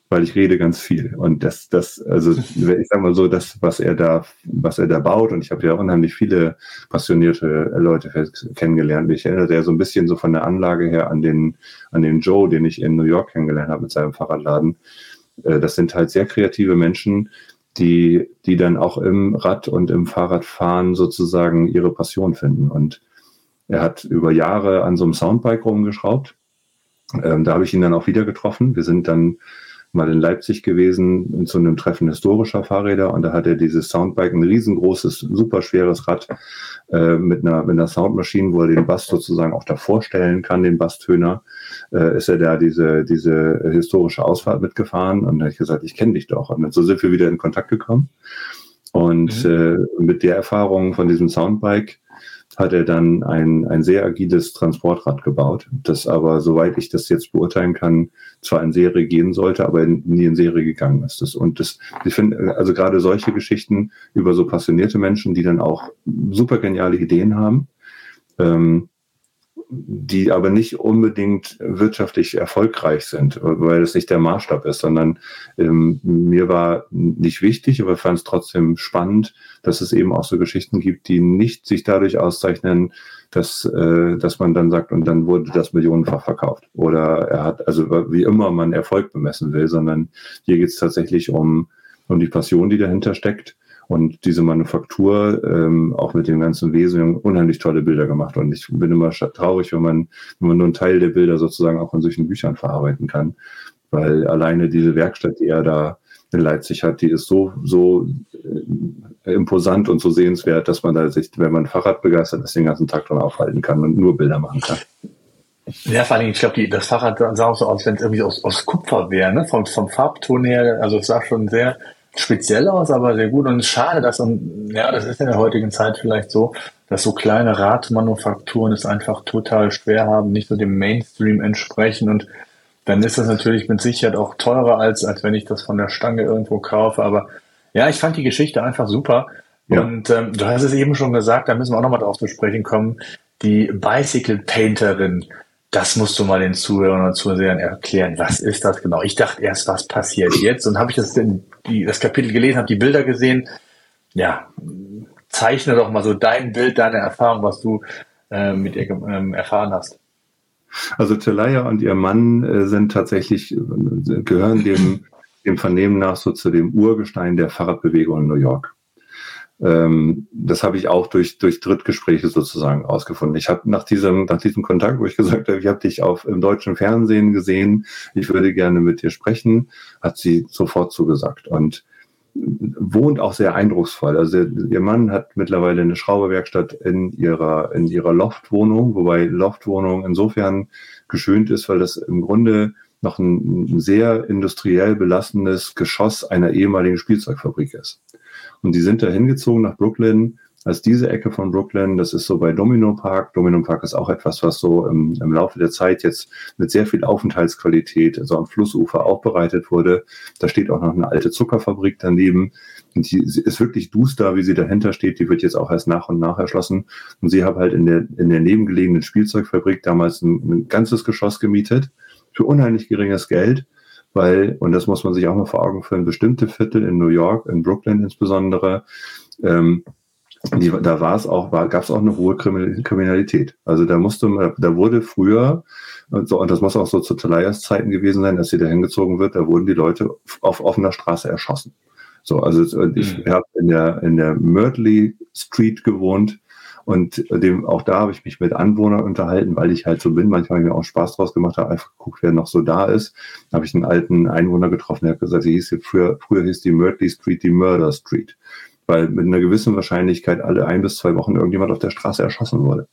weil ich rede ganz viel. Und das, das, also ich sag mal so, das, was er da, was er da baut, und ich habe ja unheimlich viele passionierte Leute kennengelernt. Ich erinnere ja so ein bisschen so von der Anlage her an den, an den Joe, den ich in New York kennengelernt habe mit seinem Fahrradladen. Äh, das sind halt sehr kreative Menschen, die, die dann auch im Rad und im Fahrradfahren sozusagen ihre Passion finden. Und er hat über Jahre an so einem Soundbike rumgeschraubt. Ähm, da habe ich ihn dann auch wieder getroffen. Wir sind dann mal in Leipzig gewesen zu einem Treffen historischer Fahrräder und da hat er dieses Soundbike, ein riesengroßes, super schweres Rad äh, mit, einer, mit einer Soundmaschine, wo er den Bass sozusagen auch davor stellen kann, den Basstöner, äh, ist er da diese, diese historische Ausfahrt mitgefahren und da habe ich gesagt, ich kenne dich doch. Und so sind wir wieder in Kontakt gekommen. Und mhm. äh, mit der Erfahrung von diesem Soundbike hat er dann ein, ein sehr agiles Transportrad gebaut, das aber, soweit ich das jetzt beurteilen kann, zwar in Serie gehen sollte, aber nie in Serie gegangen ist. Und das, ich finde, also gerade solche Geschichten über so passionierte Menschen, die dann auch super geniale Ideen haben, ähm, die aber nicht unbedingt wirtschaftlich erfolgreich sind, weil es nicht der Maßstab ist, sondern ähm, mir war nicht wichtig, aber fand es trotzdem spannend, dass es eben auch so Geschichten gibt, die nicht sich dadurch auszeichnen, dass, äh, dass man dann sagt, und dann wurde das millionenfach verkauft. Oder er hat, also wie immer man Erfolg bemessen will, sondern hier geht es tatsächlich um, um die Passion, die dahinter steckt und diese Manufaktur, ähm, auch mit dem ganzen Wesen, unheimlich tolle Bilder gemacht. Und ich bin immer traurig, wenn man, wenn man nur einen Teil der Bilder sozusagen auch in solchen Büchern verarbeiten kann. Weil alleine diese Werkstatt, die er da in Leipzig hat, die ist so, so äh, imposant und so sehenswert, dass man da sich, wenn man Fahrrad begeistert ist, den ganzen Tag dran aufhalten kann und nur Bilder machen kann. Ja, vor allem, ich glaube, das Fahrrad sah auch so aus, wenn es irgendwie aus, aus Kupfer wäre, ne? Vom, vom Farbton her, also es sah schon sehr speziell aus, aber sehr gut. Und schade, dass, und ja, das ist in der heutigen Zeit vielleicht so, dass so kleine Radmanufakturen es einfach total schwer haben, nicht so dem Mainstream entsprechen. Und dann ist das natürlich mit Sicherheit auch teurer, als, als wenn ich das von der Stange irgendwo kaufe. Aber ja, ich fand die Geschichte einfach super. Ja. Und ähm, du hast es eben schon gesagt, da müssen wir auch nochmal drauf zu sprechen kommen. Die Bicycle Painterin, das musst du mal den Zuhörern und Zuhörern erklären. Was ist das genau? Ich dachte erst, was passiert jetzt? Und habe ich das, denn, die, das Kapitel gelesen, habe die Bilder gesehen. Ja, zeichne doch mal so dein Bild, deine Erfahrung, was du äh, mit ihr ähm, erfahren hast. Also Telaya und ihr Mann äh, sind tatsächlich, äh, gehören dem, dem Vernehmen nach so zu dem Urgestein der Fahrradbewegung in New York. Ähm, das habe ich auch durch, durch Drittgespräche sozusagen ausgefunden. Ich habe nach diesem, nach diesem Kontakt, wo ich gesagt habe, ich habe dich auf im deutschen Fernsehen gesehen, ich würde gerne mit dir sprechen, hat sie sofort zugesagt und wohnt auch sehr eindrucksvoll. Also ihr Mann hat mittlerweile eine Schrauberwerkstatt in ihrer, in ihrer Loftwohnung, wobei Loftwohnung insofern geschönt ist, weil das im Grunde noch ein, ein sehr industriell belassenes Geschoss einer ehemaligen Spielzeugfabrik ist. Und die sind da hingezogen nach Brooklyn als diese Ecke von Brooklyn. Das ist so bei Domino Park. Domino Park ist auch etwas, was so im, im Laufe der Zeit jetzt mit sehr viel Aufenthaltsqualität, also am Flussufer aufbereitet wurde. Da steht auch noch eine alte Zuckerfabrik daneben. Und die ist wirklich duster, wie sie dahinter steht. Die wird jetzt auch erst nach und nach erschlossen. Und sie haben halt in der, in der nebengelegenen Spielzeugfabrik damals ein, ein ganzes Geschoss gemietet für unheimlich geringes Geld weil, und das muss man sich auch mal vor Augen führen, bestimmte Viertel in New York, in Brooklyn insbesondere, ähm, die, da war es auch, gab es auch eine hohe Kriminalität. Also da musste man, da wurde früher, und, so, und das muss auch so zu Talayas Zeiten gewesen sein, als sie da hingezogen wird, da wurden die Leute auf offener Straße erschossen. So, also ich mhm. habe in der, in der Myrtley Street gewohnt und dem, auch da habe ich mich mit Anwohnern unterhalten, weil ich halt so bin. Manchmal habe ich mir auch Spaß draus gemacht, habe einfach geguckt, wer noch so da ist. Da habe ich einen alten Einwohner getroffen, der hat gesagt, sie hieß früher, früher hieß die Murtley Street die Murder Street. Weil mit einer gewissen Wahrscheinlichkeit alle ein bis zwei Wochen irgendjemand auf der Straße erschossen wurde.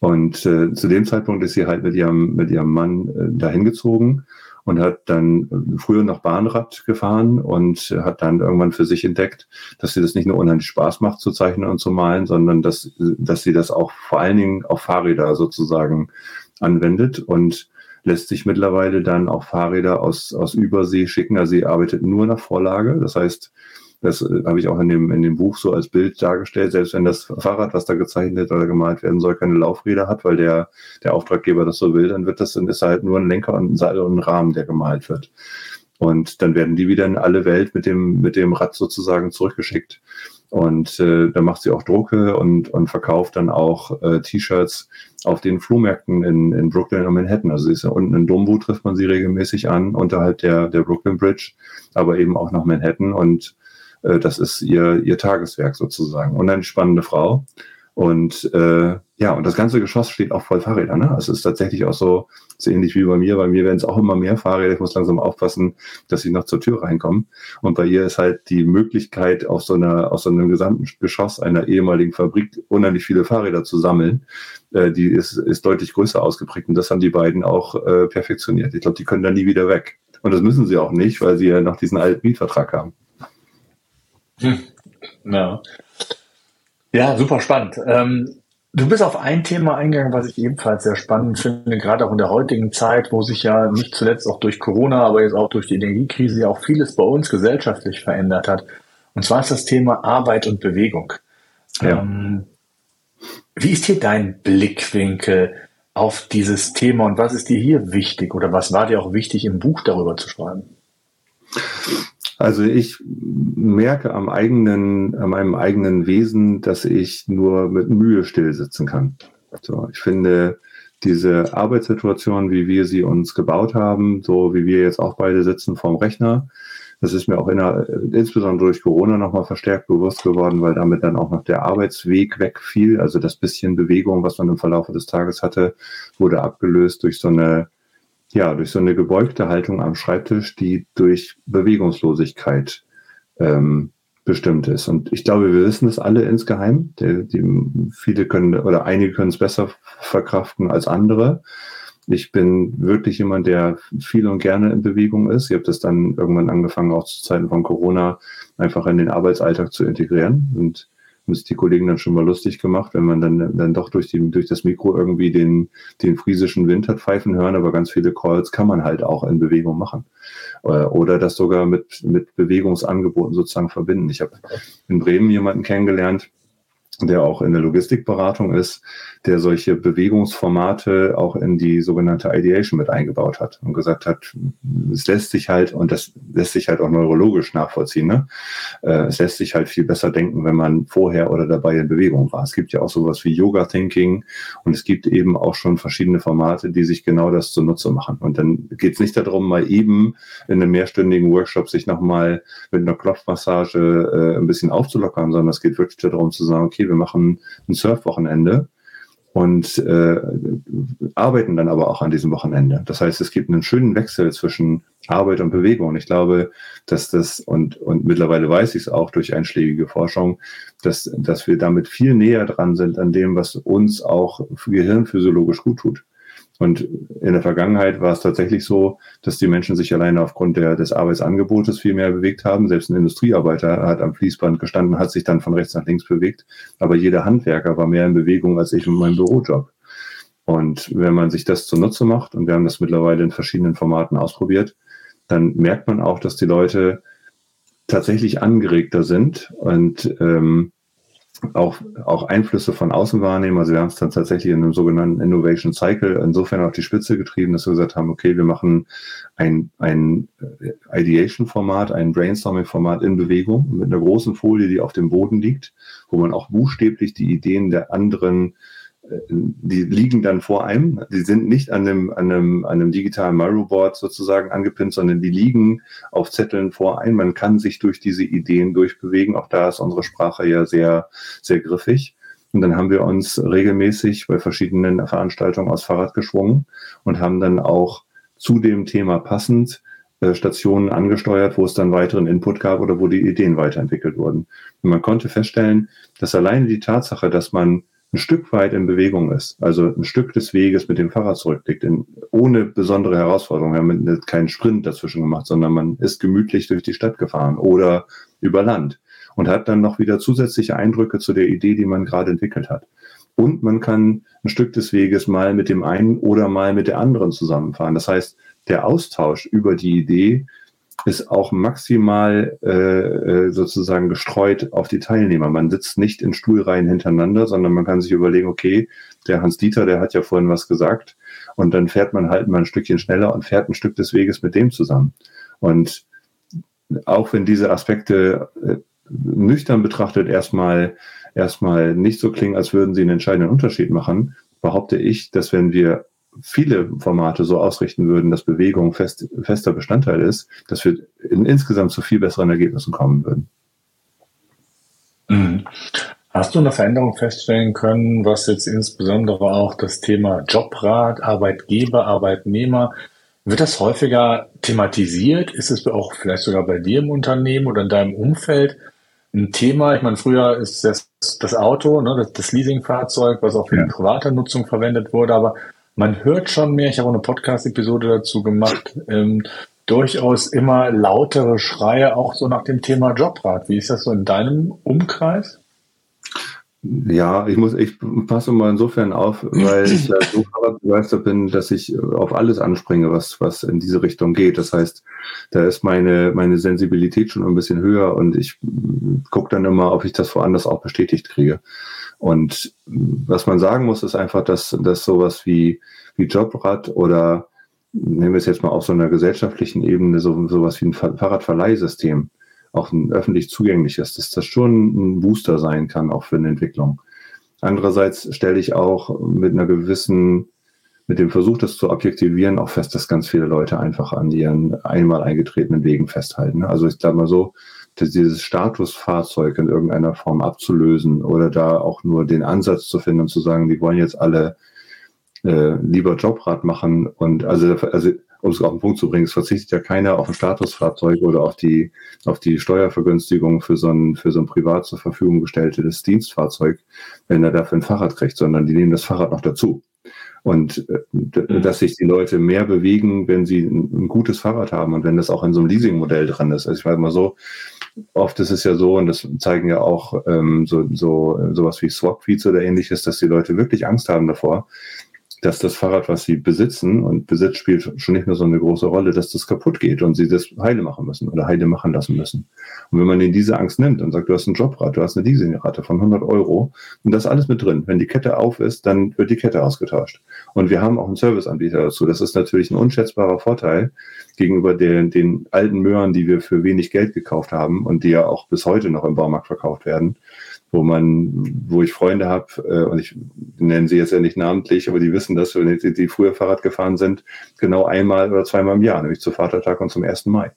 Und äh, zu dem Zeitpunkt ist sie halt mit ihrem, mit ihrem Mann äh, dahin gezogen und hat dann früher noch Bahnrad gefahren und hat dann irgendwann für sich entdeckt, dass sie das nicht nur unheimlich Spaß macht zu zeichnen und zu malen, sondern dass, dass sie das auch vor allen Dingen auf Fahrräder sozusagen anwendet und lässt sich mittlerweile dann auch Fahrräder aus, aus Übersee schicken. Also sie arbeitet nur nach Vorlage. Das heißt, das äh, habe ich auch in dem, in dem Buch so als Bild dargestellt, selbst wenn das Fahrrad, was da gezeichnet oder gemalt werden soll, keine Laufräder hat, weil der, der Auftraggeber das so will, dann wird das, dann ist halt nur ein Lenker und ein Seil und ein Rahmen, der gemalt wird. Und dann werden die wieder in alle Welt mit dem, mit dem Rad sozusagen zurückgeschickt. Und äh, da macht sie auch Drucke und, und verkauft dann auch äh, T-Shirts auf den Flohmärkten in, in Brooklyn und Manhattan. Also sie ist ja unten in Dumbo trifft man sie regelmäßig an, unterhalb der, der Brooklyn Bridge, aber eben auch nach Manhattan. Und äh, das ist ihr, ihr Tageswerk sozusagen. Und eine spannende Frau. Und äh, ja, und das ganze Geschoss steht auch voll Fahrräder. Ne? Also es ist tatsächlich auch so, so ähnlich wie bei mir. Bei mir werden es auch immer mehr Fahrräder. Ich muss langsam aufpassen, dass ich noch zur Tür reinkomme. Und bei ihr ist halt die Möglichkeit, aus so einer, aus so einem gesamten Geschoss einer ehemaligen Fabrik unheimlich viele Fahrräder zu sammeln. Äh, die ist, ist deutlich größer ausgeprägt. Und das haben die beiden auch äh, perfektioniert. Ich glaube, die können da nie wieder weg. Und das müssen sie auch nicht, weil sie ja noch diesen alten Mietvertrag haben. Hm. Ja. ja, super spannend. Ähm, du bist auf ein Thema eingegangen, was ich ebenfalls sehr spannend finde, gerade auch in der heutigen Zeit, wo sich ja nicht zuletzt auch durch Corona, aber jetzt auch durch die Energiekrise ja auch vieles bei uns gesellschaftlich verändert hat. Und zwar ist das Thema Arbeit und Bewegung. Ja. Ähm, wie ist hier dein Blickwinkel auf dieses Thema und was ist dir hier wichtig oder was war dir auch wichtig im Buch darüber zu schreiben? Also ich merke am eigenen, an meinem eigenen Wesen, dass ich nur mit Mühe still sitzen kann. So, ich finde diese Arbeitssituation, wie wir sie uns gebaut haben, so wie wir jetzt auch beide sitzen vorm Rechner, das ist mir auch in der, insbesondere durch Corona nochmal verstärkt bewusst geworden, weil damit dann auch noch der Arbeitsweg wegfiel. Also das bisschen Bewegung, was man im Verlauf des Tages hatte, wurde abgelöst durch so eine ja, durch so eine gebeugte Haltung am Schreibtisch, die durch Bewegungslosigkeit ähm, bestimmt ist. Und ich glaube, wir wissen es alle insgeheim. Die, die, viele können oder einige können es besser verkraften als andere. Ich bin wirklich jemand, der viel und gerne in Bewegung ist. Ich habe das dann irgendwann angefangen, auch zu Zeiten von Corona, einfach in den Arbeitsalltag zu integrieren. Und haben sich die Kollegen dann schon mal lustig gemacht, wenn man dann, dann doch durch, die, durch das Mikro irgendwie den, den friesischen Wind hat pfeifen hören, aber ganz viele Calls kann man halt auch in Bewegung machen. Äh, oder das sogar mit, mit Bewegungsangeboten sozusagen verbinden. Ich habe in Bremen jemanden kennengelernt, der auch in der Logistikberatung ist, der solche Bewegungsformate auch in die sogenannte Ideation mit eingebaut hat und gesagt hat, es lässt sich halt, und das lässt sich halt auch neurologisch nachvollziehen, ne? Äh, es lässt sich halt viel besser denken, wenn man vorher oder dabei in Bewegung war. Es gibt ja auch sowas wie Yoga Thinking und es gibt eben auch schon verschiedene Formate, die sich genau das zunutze machen. Und dann geht es nicht darum, mal eben in einem mehrstündigen Workshop sich nochmal mit einer Klopfmassage äh, ein bisschen aufzulockern, sondern es geht wirklich darum zu sagen, okay, wir machen ein Surfwochenende und äh, arbeiten dann aber auch an diesem Wochenende. Das heißt, es gibt einen schönen Wechsel zwischen Arbeit und Bewegung. Ich glaube, dass das, und, und mittlerweile weiß ich es auch durch einschlägige Forschung, dass, dass wir damit viel näher dran sind an dem, was uns auch gehirnphysiologisch gut tut. Und in der Vergangenheit war es tatsächlich so, dass die Menschen sich alleine aufgrund der, des Arbeitsangebotes viel mehr bewegt haben. Selbst ein Industriearbeiter hat am Fließband gestanden, hat sich dann von rechts nach links bewegt. Aber jeder Handwerker war mehr in Bewegung als ich mit meinem Bürojob. Und wenn man sich das zunutze macht, und wir haben das mittlerweile in verschiedenen Formaten ausprobiert, dann merkt man auch, dass die Leute tatsächlich angeregter sind und ähm, auch, auch Einflüsse von außen wahrnehmen. Also wir haben es dann tatsächlich in einem sogenannten Innovation Cycle insofern auf die Spitze getrieben, dass wir gesagt haben, okay, wir machen ein, ein äh, Ideation-Format, ein Brainstorming-Format in Bewegung mit einer großen Folie, die auf dem Boden liegt, wo man auch buchstäblich die Ideen der anderen die liegen dann vor einem. Die sind nicht an einem, an einem, an einem digitalen Miro-Board sozusagen angepinnt, sondern die liegen auf Zetteln vor einem. Man kann sich durch diese Ideen durchbewegen. Auch da ist unsere Sprache ja sehr, sehr griffig. Und dann haben wir uns regelmäßig bei verschiedenen Veranstaltungen aus Fahrrad geschwungen und haben dann auch zu dem Thema passend äh, Stationen angesteuert, wo es dann weiteren Input gab oder wo die Ideen weiterentwickelt wurden. Und man konnte feststellen, dass alleine die Tatsache, dass man ein Stück weit in Bewegung ist, also ein Stück des Weges mit dem Fahrrad zurücklegt, in, ohne besondere Herausforderungen. Wir haben keinen Sprint dazwischen gemacht, sondern man ist gemütlich durch die Stadt gefahren oder über Land und hat dann noch wieder zusätzliche Eindrücke zu der Idee, die man gerade entwickelt hat. Und man kann ein Stück des Weges mal mit dem einen oder mal mit der anderen zusammenfahren. Das heißt, der Austausch über die Idee ist auch maximal äh, äh, sozusagen gestreut auf die Teilnehmer. Man sitzt nicht in Stuhlreihen hintereinander, sondern man kann sich überlegen, okay, der Hans-Dieter, der hat ja vorhin was gesagt und dann fährt man halt mal ein Stückchen schneller und fährt ein Stück des Weges mit dem zusammen. Und auch wenn diese Aspekte äh, nüchtern betrachtet erstmal erstmal nicht so klingen, als würden sie einen entscheidenden Unterschied machen, behaupte ich, dass wenn wir viele Formate so ausrichten würden, dass Bewegung fest, fester Bestandteil ist, dass wir in, insgesamt zu viel besseren Ergebnissen kommen würden. Mhm. Hast du eine Veränderung feststellen können, was jetzt insbesondere auch das Thema Jobrat, Arbeitgeber, Arbeitnehmer, wird das häufiger thematisiert? Ist es auch vielleicht sogar bei dir im Unternehmen oder in deinem Umfeld ein Thema? Ich meine, früher ist das, das Auto, ne, das, das Leasingfahrzeug, was auch für die private Nutzung verwendet wurde, aber man hört schon mehr, ich habe auch eine Podcast-Episode dazu gemacht, ähm, durchaus immer lautere Schreie auch so nach dem Thema Jobrat. Wie ist das so in deinem Umkreis? Ja, ich muss, ich passe mal insofern auf, weil ich ja so begeistert bin, dass ich auf alles anspringe, was, was in diese Richtung geht. Das heißt, da ist meine, meine Sensibilität schon ein bisschen höher und ich gucke dann immer, ob ich das woanders auch bestätigt kriege. Und was man sagen muss, ist einfach, dass, dass sowas wie, wie Jobrad oder nehmen wir es jetzt mal auf so einer gesellschaftlichen Ebene, so, sowas wie ein Fahrradverleihsystem, auch ein öffentlich zugängliches, dass das schon ein Booster sein kann, auch für eine Entwicklung. Andererseits stelle ich auch mit einer gewissen, mit dem Versuch, das zu objektivieren, auch fest, dass ganz viele Leute einfach an ihren einmal eingetretenen Wegen festhalten. Also ich glaube mal so, dieses Statusfahrzeug in irgendeiner Form abzulösen oder da auch nur den Ansatz zu finden und zu sagen, die wollen jetzt alle äh, lieber Jobrad machen und also, also um es auf den Punkt zu bringen, es verzichtet ja keiner auf ein Statusfahrzeug oder auf die, auf die Steuervergünstigung für so ein, für so ein privat zur Verfügung gestelltes Dienstfahrzeug, wenn er dafür ein Fahrrad kriegt, sondern die nehmen das Fahrrad noch dazu. Und äh, mhm. dass sich die Leute mehr bewegen, wenn sie ein, ein, gutes Fahrrad haben und wenn das auch in so einem Leasingmodell dran ist. Also ich weiß mal so, oft ist es ja so, und das zeigen ja auch ähm, so, so sowas wie Swap-Feeds oder ähnliches, dass die Leute wirklich Angst haben davor, dass das Fahrrad, was sie besitzen, und Besitz spielt schon nicht mehr so eine große Rolle, dass das kaputt geht und sie das heile machen müssen oder heile machen lassen müssen. Und wenn man ihnen diese Angst nimmt und sagt, du hast ein Jobrad, du hast eine Leasingrate von 100 Euro und das ist alles mit drin. Wenn die Kette auf ist, dann wird die Kette ausgetauscht. Und wir haben auch einen Serviceanbieter dazu. Das ist natürlich ein unschätzbarer Vorteil gegenüber den, den alten Möhren, die wir für wenig Geld gekauft haben und die ja auch bis heute noch im Baumarkt verkauft werden wo man, wo ich Freunde habe, äh, und ich nenne sie jetzt ja nicht namentlich, aber die wissen das, wenn die, die früher Fahrrad gefahren sind, genau einmal oder zweimal im Jahr, nämlich zu Vatertag und zum 1. Mai.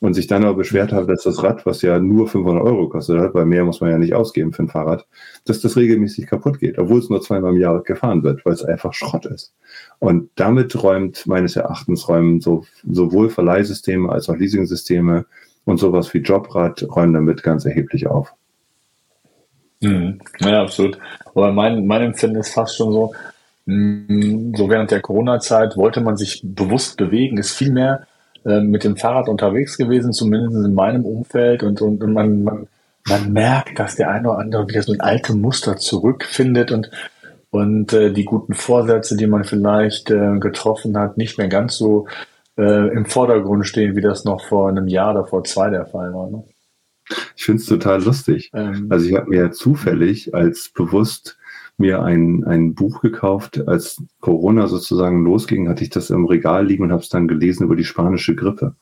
Und sich dann aber beschwert hat, dass das Rad, was ja nur 500 Euro kostet hat, weil mehr muss man ja nicht ausgeben für ein Fahrrad, dass das regelmäßig kaputt geht, obwohl es nur zweimal im Jahr gefahren wird, weil es einfach Schrott ist. Und damit räumt meines Erachtens räumen so, sowohl Verleihsysteme als auch Leasingsysteme und sowas wie Jobrad räumen damit ganz erheblich auf. Mhm. Ja, absolut. Aber mein, mein Empfinden ist fast schon so, Mm, so während der Corona-Zeit wollte man sich bewusst bewegen, ist viel mehr äh, mit dem Fahrrad unterwegs gewesen, zumindest in meinem Umfeld. Und, und, und man, man, man merkt, dass der eine oder andere wieder so ein alte Muster zurückfindet und, und äh, die guten Vorsätze, die man vielleicht äh, getroffen hat, nicht mehr ganz so äh, im Vordergrund stehen, wie das noch vor einem Jahr oder vor zwei der Fall war. Ne? Ich finde es total lustig. Ähm, also ich habe mir zufällig als bewusst mir ein, ein Buch gekauft. Als Corona sozusagen losging, hatte ich das im Regal liegen und habe es dann gelesen über die spanische Grippe.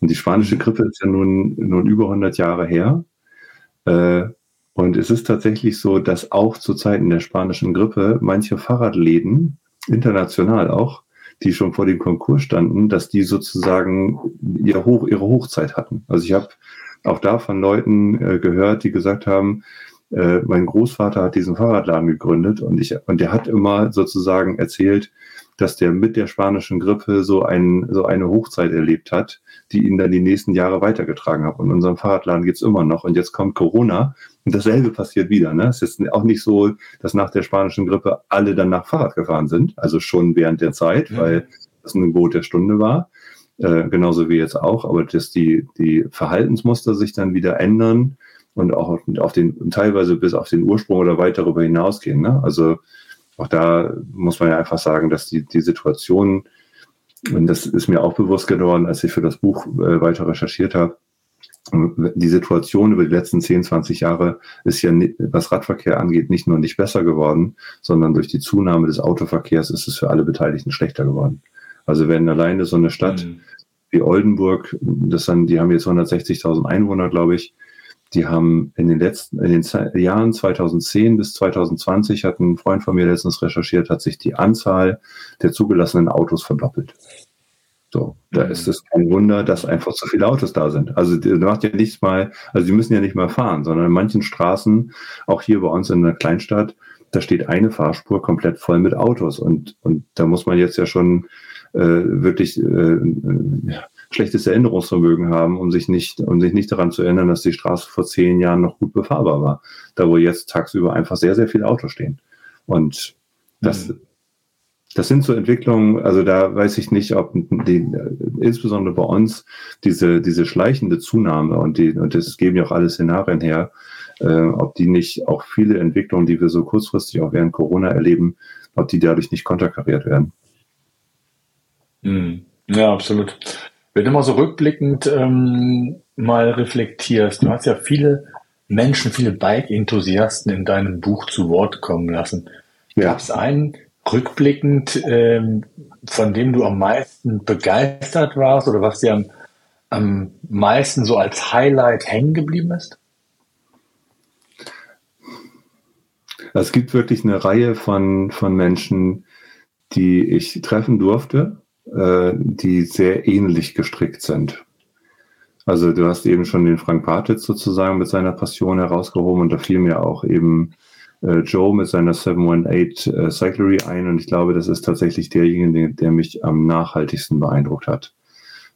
Und die spanische. Grippe ist ja nun, nun über 100 Jahre her. Äh, und es ist tatsächlich so, dass auch zu Zeiten der spanischen Grippe manche Fahrradläden, international auch, die schon vor dem Konkurs standen, dass die sozusagen ihre, Hoch, ihre Hochzeit hatten. Also ich habe auch da von Leuten äh, gehört, die gesagt haben, äh, mein Großvater hat diesen Fahrradladen gegründet und ich und der hat immer sozusagen erzählt, dass der mit der spanischen Grippe so ein so eine Hochzeit erlebt hat, die ihn dann die nächsten Jahre weitergetragen hat. Und unserem Fahrradladen geht's immer noch. Und jetzt kommt Corona und dasselbe passiert wieder. Ne? Es ist auch nicht so, dass nach der spanischen Grippe alle dann nach Fahrrad gefahren sind, also schon während der Zeit, weil das ein Gebot der Stunde war. Äh, genauso wie jetzt auch, aber dass die, die Verhaltensmuster sich dann wieder ändern und auch auf den, teilweise bis auf den Ursprung oder weit darüber hinausgehen. Ne? Also auch da muss man ja einfach sagen, dass die, die Situation, und das ist mir auch bewusst geworden, als ich für das Buch äh, weiter recherchiert habe, die Situation über die letzten 10, 20 Jahre ist ja, was Radverkehr angeht, nicht nur nicht besser geworden, sondern durch die Zunahme des Autoverkehrs ist es für alle Beteiligten schlechter geworden. Also wenn alleine so eine Stadt mhm. wie Oldenburg, das dann, die haben jetzt 160.000 Einwohner, glaube ich, die haben in den letzten, in den Jahren 2010 bis 2020 hat ein Freund von mir letztens recherchiert, hat sich die Anzahl der zugelassenen Autos verdoppelt. So, da mhm. ist es kein Wunder, dass einfach zu viele Autos da sind. Also die macht ja nichts mal, also die müssen ja nicht mal fahren, sondern in manchen Straßen, auch hier bei uns in der Kleinstadt, da steht eine Fahrspur komplett voll mit Autos und und da muss man jetzt ja schon äh, wirklich äh, äh, schlechtes Erinnerungsvermögen haben, um sich nicht, um sich nicht daran zu erinnern, dass die Straße vor zehn Jahren noch gut befahrbar war. Da wo jetzt tagsüber einfach sehr, sehr viele Autos stehen. Und das, mhm. das sind so Entwicklungen, also da weiß ich nicht, ob die, insbesondere bei uns diese, diese schleichende Zunahme und die, und das geben ja auch alle Szenarien her, äh, ob die nicht auch viele Entwicklungen, die wir so kurzfristig auch während Corona erleben, ob die dadurch nicht konterkariert werden. Mhm. Ja, absolut. Wenn du mal so rückblickend ähm, mal reflektierst, du hast ja viele Menschen, viele Bike-Enthusiasten in deinem Buch zu Wort kommen lassen. Ja. Gab es einen rückblickend, ähm, von dem du am meisten begeistert warst oder was dir am, am meisten so als Highlight hängen geblieben ist? Es gibt wirklich eine Reihe von, von Menschen, die ich treffen durfte äh, die sehr ähnlich gestrickt sind. Also du hast eben schon den Frank Partitz sozusagen mit seiner Passion herausgehoben und da fiel mir auch eben äh, Joe mit seiner 718 äh, Cyclery ein und ich glaube, das ist tatsächlich derjenige, der mich am nachhaltigsten beeindruckt hat.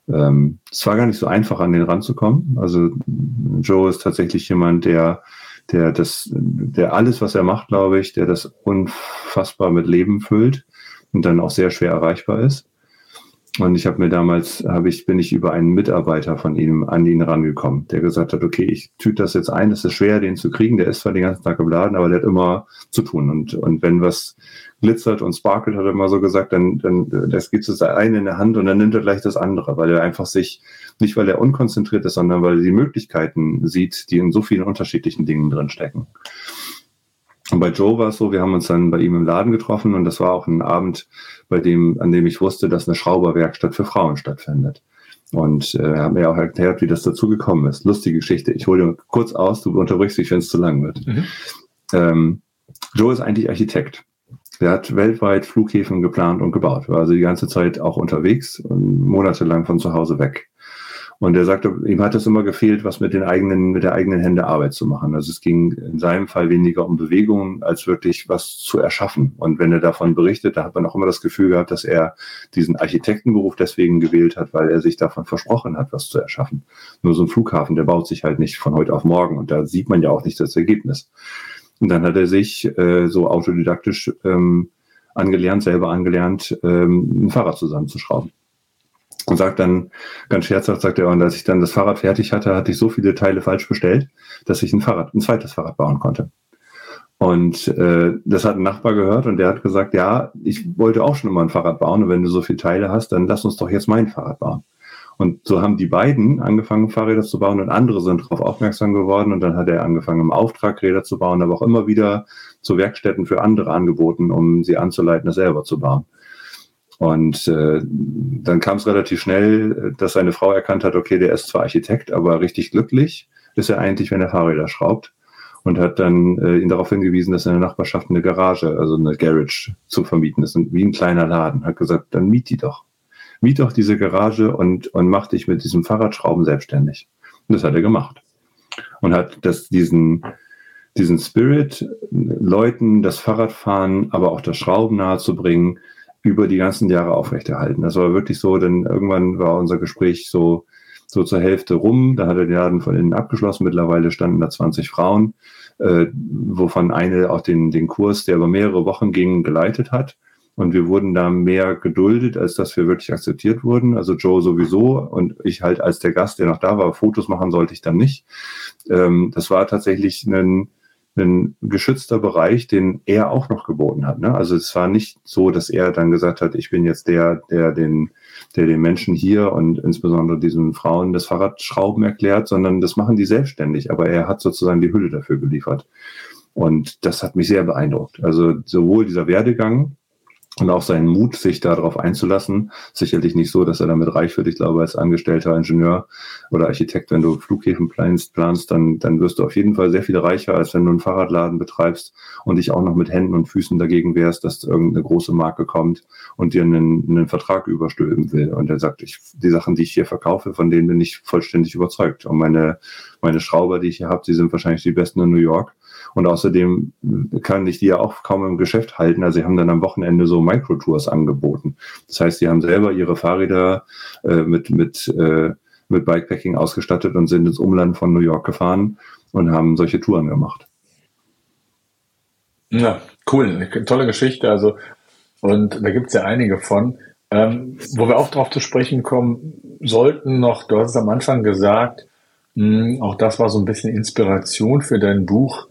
Ähm, es war gar nicht so einfach, an den ranzukommen. Also Joe ist tatsächlich jemand, der, der das, der alles, was er macht, glaube ich, der das unfassbar mit Leben füllt und dann auch sehr schwer erreichbar ist. Und ich habe mir damals, habe ich, bin ich über einen Mitarbeiter von ihm an ihn rangekommen, der gesagt hat, okay, ich tüte das jetzt ein, es ist schwer, den zu kriegen, der ist zwar den ganzen Tag im Laden, aber der hat immer zu tun. Und, und wenn was glitzert und sparkelt, hat er immer so gesagt, dann, dann das gibt es das eine in der Hand und dann nimmt er gleich das andere, weil er einfach sich, nicht weil er unkonzentriert ist, sondern weil er die Möglichkeiten sieht, die in so vielen unterschiedlichen Dingen drin stecken. Und bei Joe war es so, wir haben uns dann bei ihm im Laden getroffen und das war auch ein Abend, bei dem, an dem ich wusste, dass eine Schrauberwerkstatt für Frauen stattfindet. Und äh, er hat mir auch erklärt, wie das dazu gekommen ist. Lustige Geschichte. Ich hole kurz aus, du unterbrichst dich, wenn es zu lang wird. Mhm. Ähm, Joe ist eigentlich Architekt. Er hat weltweit Flughäfen geplant und gebaut, war also die ganze Zeit auch unterwegs und monatelang von zu Hause weg. Und er sagte, ihm hat es immer gefehlt, was mit den eigenen, mit der eigenen Hände Arbeit zu machen. Also es ging in seinem Fall weniger um Bewegungen, als wirklich was zu erschaffen. Und wenn er davon berichtet, da hat man auch immer das Gefühl gehabt, dass er diesen Architektenberuf deswegen gewählt hat, weil er sich davon versprochen hat, was zu erschaffen. Nur so ein Flughafen, der baut sich halt nicht von heute auf morgen. Und da sieht man ja auch nicht das Ergebnis. Und dann hat er sich äh, so autodidaktisch ähm, angelernt, selber angelernt, ähm, ein Fahrrad zusammenzuschrauben. Und sagt dann, ganz scherzhaft, sagt er, und als ich dann das Fahrrad fertig hatte, hatte ich so viele Teile falsch bestellt, dass ich ein Fahrrad, ein zweites Fahrrad bauen konnte. Und äh, das hat ein Nachbar gehört und der hat gesagt, ja, ich wollte auch schon immer ein Fahrrad bauen und wenn du so viele Teile hast, dann lass uns doch jetzt mein Fahrrad bauen. Und so haben die beiden angefangen, Fahrräder zu bauen und andere sind darauf aufmerksam geworden und dann hat er angefangen, im Auftrag Räder zu bauen, aber auch immer wieder zu Werkstätten für andere angeboten, um sie anzuleiten, es selber zu bauen. Und äh, dann kam es relativ schnell, dass seine Frau erkannt hat, okay, der ist zwar Architekt, aber richtig glücklich ist er eigentlich, wenn er Fahrräder schraubt und hat dann äh, ihn darauf hingewiesen, dass in der Nachbarschaft eine Garage, also eine Garage zu vermieten ist, wie ein kleiner Laden. Hat gesagt, dann miet die doch. Miet doch diese Garage und, und mach dich mit diesem Fahrradschrauben selbstständig. Und das hat er gemacht. Und hat das, diesen, diesen Spirit, Leuten das Fahrradfahren, aber auch das Schrauben nahezubringen, über die ganzen Jahre aufrechterhalten. Das war wirklich so, denn irgendwann war unser Gespräch so, so zur Hälfte rum. Da hat er den Laden von innen abgeschlossen. Mittlerweile standen da 20 Frauen, äh, wovon eine auch den, den Kurs, der über mehrere Wochen ging, geleitet hat. Und wir wurden da mehr geduldet, als dass wir wirklich akzeptiert wurden. Also Joe sowieso und ich halt als der Gast, der noch da war, Fotos machen sollte ich dann nicht. Ähm, das war tatsächlich ein, ein geschützter Bereich, den er auch noch geboten hat. Ne? Also es war nicht so, dass er dann gesagt hat, ich bin jetzt der, der den, der den Menschen hier und insbesondere diesen Frauen das Fahrradschrauben erklärt, sondern das machen die selbstständig. Aber er hat sozusagen die Hülle dafür geliefert. Und das hat mich sehr beeindruckt. Also sowohl dieser Werdegang, und auch seinen Mut, sich darauf einzulassen. Sicherlich nicht so, dass er damit reich wird. Ich glaube, als angestellter Ingenieur oder Architekt, wenn du Flughäfen planst, planst dann, dann wirst du auf jeden Fall sehr viel reicher, als wenn du einen Fahrradladen betreibst und dich auch noch mit Händen und Füßen dagegen wehrst, dass irgendeine große Marke kommt und dir einen, einen Vertrag überstülpen will. Und er sagt, ich, die Sachen, die ich hier verkaufe, von denen bin ich vollständig überzeugt. Und meine, meine Schrauber, die ich hier habe, die sind wahrscheinlich die besten in New York. Und außerdem kann ich die ja auch kaum im Geschäft halten. Also sie haben dann am Wochenende so Microtours angeboten. Das heißt, sie haben selber ihre Fahrräder äh, mit, mit, äh, mit Bikepacking ausgestattet und sind ins Umland von New York gefahren und haben solche Touren gemacht. Ja, cool. Tolle Geschichte. Also, und da gibt es ja einige von. Ähm, wo wir auch darauf zu sprechen kommen sollten noch, du hast es am Anfang gesagt, mh, hm, auch das war so ein bisschen Inspiration für dein Buch,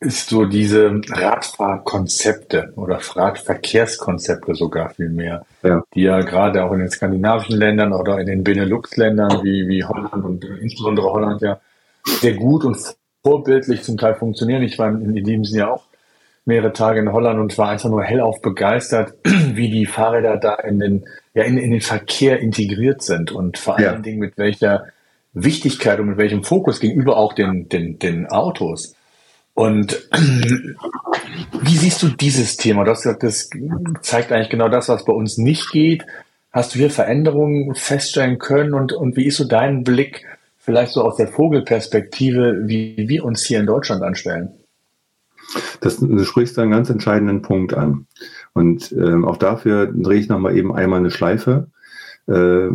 ist so diese Radfahrkonzepte oder Radverkehrskonzepte sogar viel mehr, ja. die ja gerade auch in den skandinavischen Ländern oder in den Benelux-Ländern wie, wie Holland und insbesondere Holland ja sehr gut und vorbildlich zum Teil funktionieren. Ich war in, diesem Sinne ja auch mehrere Tage in Holland und war einfach nur hellauf begeistert, wie die Fahrräder da in den, ja, in, in den Verkehr integriert sind und vor allen ja. Dingen mit welcher Wichtigkeit und mit welchem Fokus gegenüber auch den, den, den Autos. Und wie siehst du dieses Thema? Du das zeigt eigentlich genau das, was bei uns nicht geht. Hast du hier Veränderungen feststellen können und, und wie ist so dein Blick vielleicht so aus der Vogelperspektive, wie wir uns hier in Deutschland anstellen? Das, du sprichst einen ganz entscheidenden Punkt an. Und ähm, auch dafür drehe ich nochmal eben einmal eine Schleife. Äh,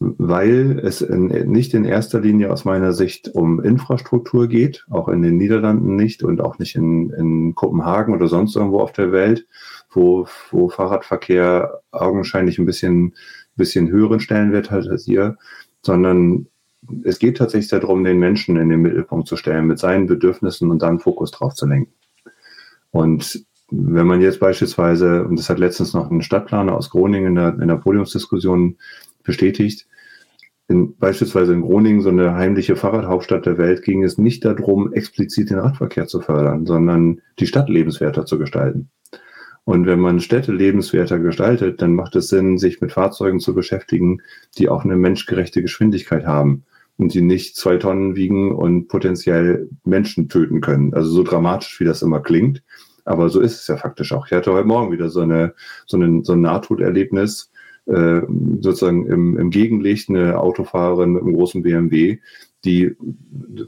weil es in, nicht in erster Linie aus meiner Sicht um Infrastruktur geht, auch in den Niederlanden nicht und auch nicht in, in Kopenhagen oder sonst irgendwo auf der Welt, wo, wo Fahrradverkehr augenscheinlich ein bisschen, bisschen höheren Stellenwert hat als hier, sondern es geht tatsächlich darum, den Menschen in den Mittelpunkt zu stellen, mit seinen Bedürfnissen und dann Fokus drauf zu lenken. Und wenn man jetzt beispielsweise, und das hat letztens noch ein Stadtplaner aus Groningen in der, in der Podiumsdiskussion bestätigt. In, beispielsweise in Groningen, so eine heimliche Fahrradhauptstadt der Welt, ging es nicht darum, explizit den Radverkehr zu fördern, sondern die Stadt lebenswerter zu gestalten. Und wenn man Städte lebenswerter gestaltet, dann macht es Sinn, sich mit Fahrzeugen zu beschäftigen, die auch eine menschgerechte Geschwindigkeit haben und die nicht zwei Tonnen wiegen und potenziell Menschen töten können. Also so dramatisch, wie das immer klingt. Aber so ist es ja faktisch auch. Ich hatte heute Morgen wieder so, eine, so, ein, so ein Nahtoderlebnis äh, sozusagen im, im Gegenlicht eine Autofahrerin mit einem großen BMW, die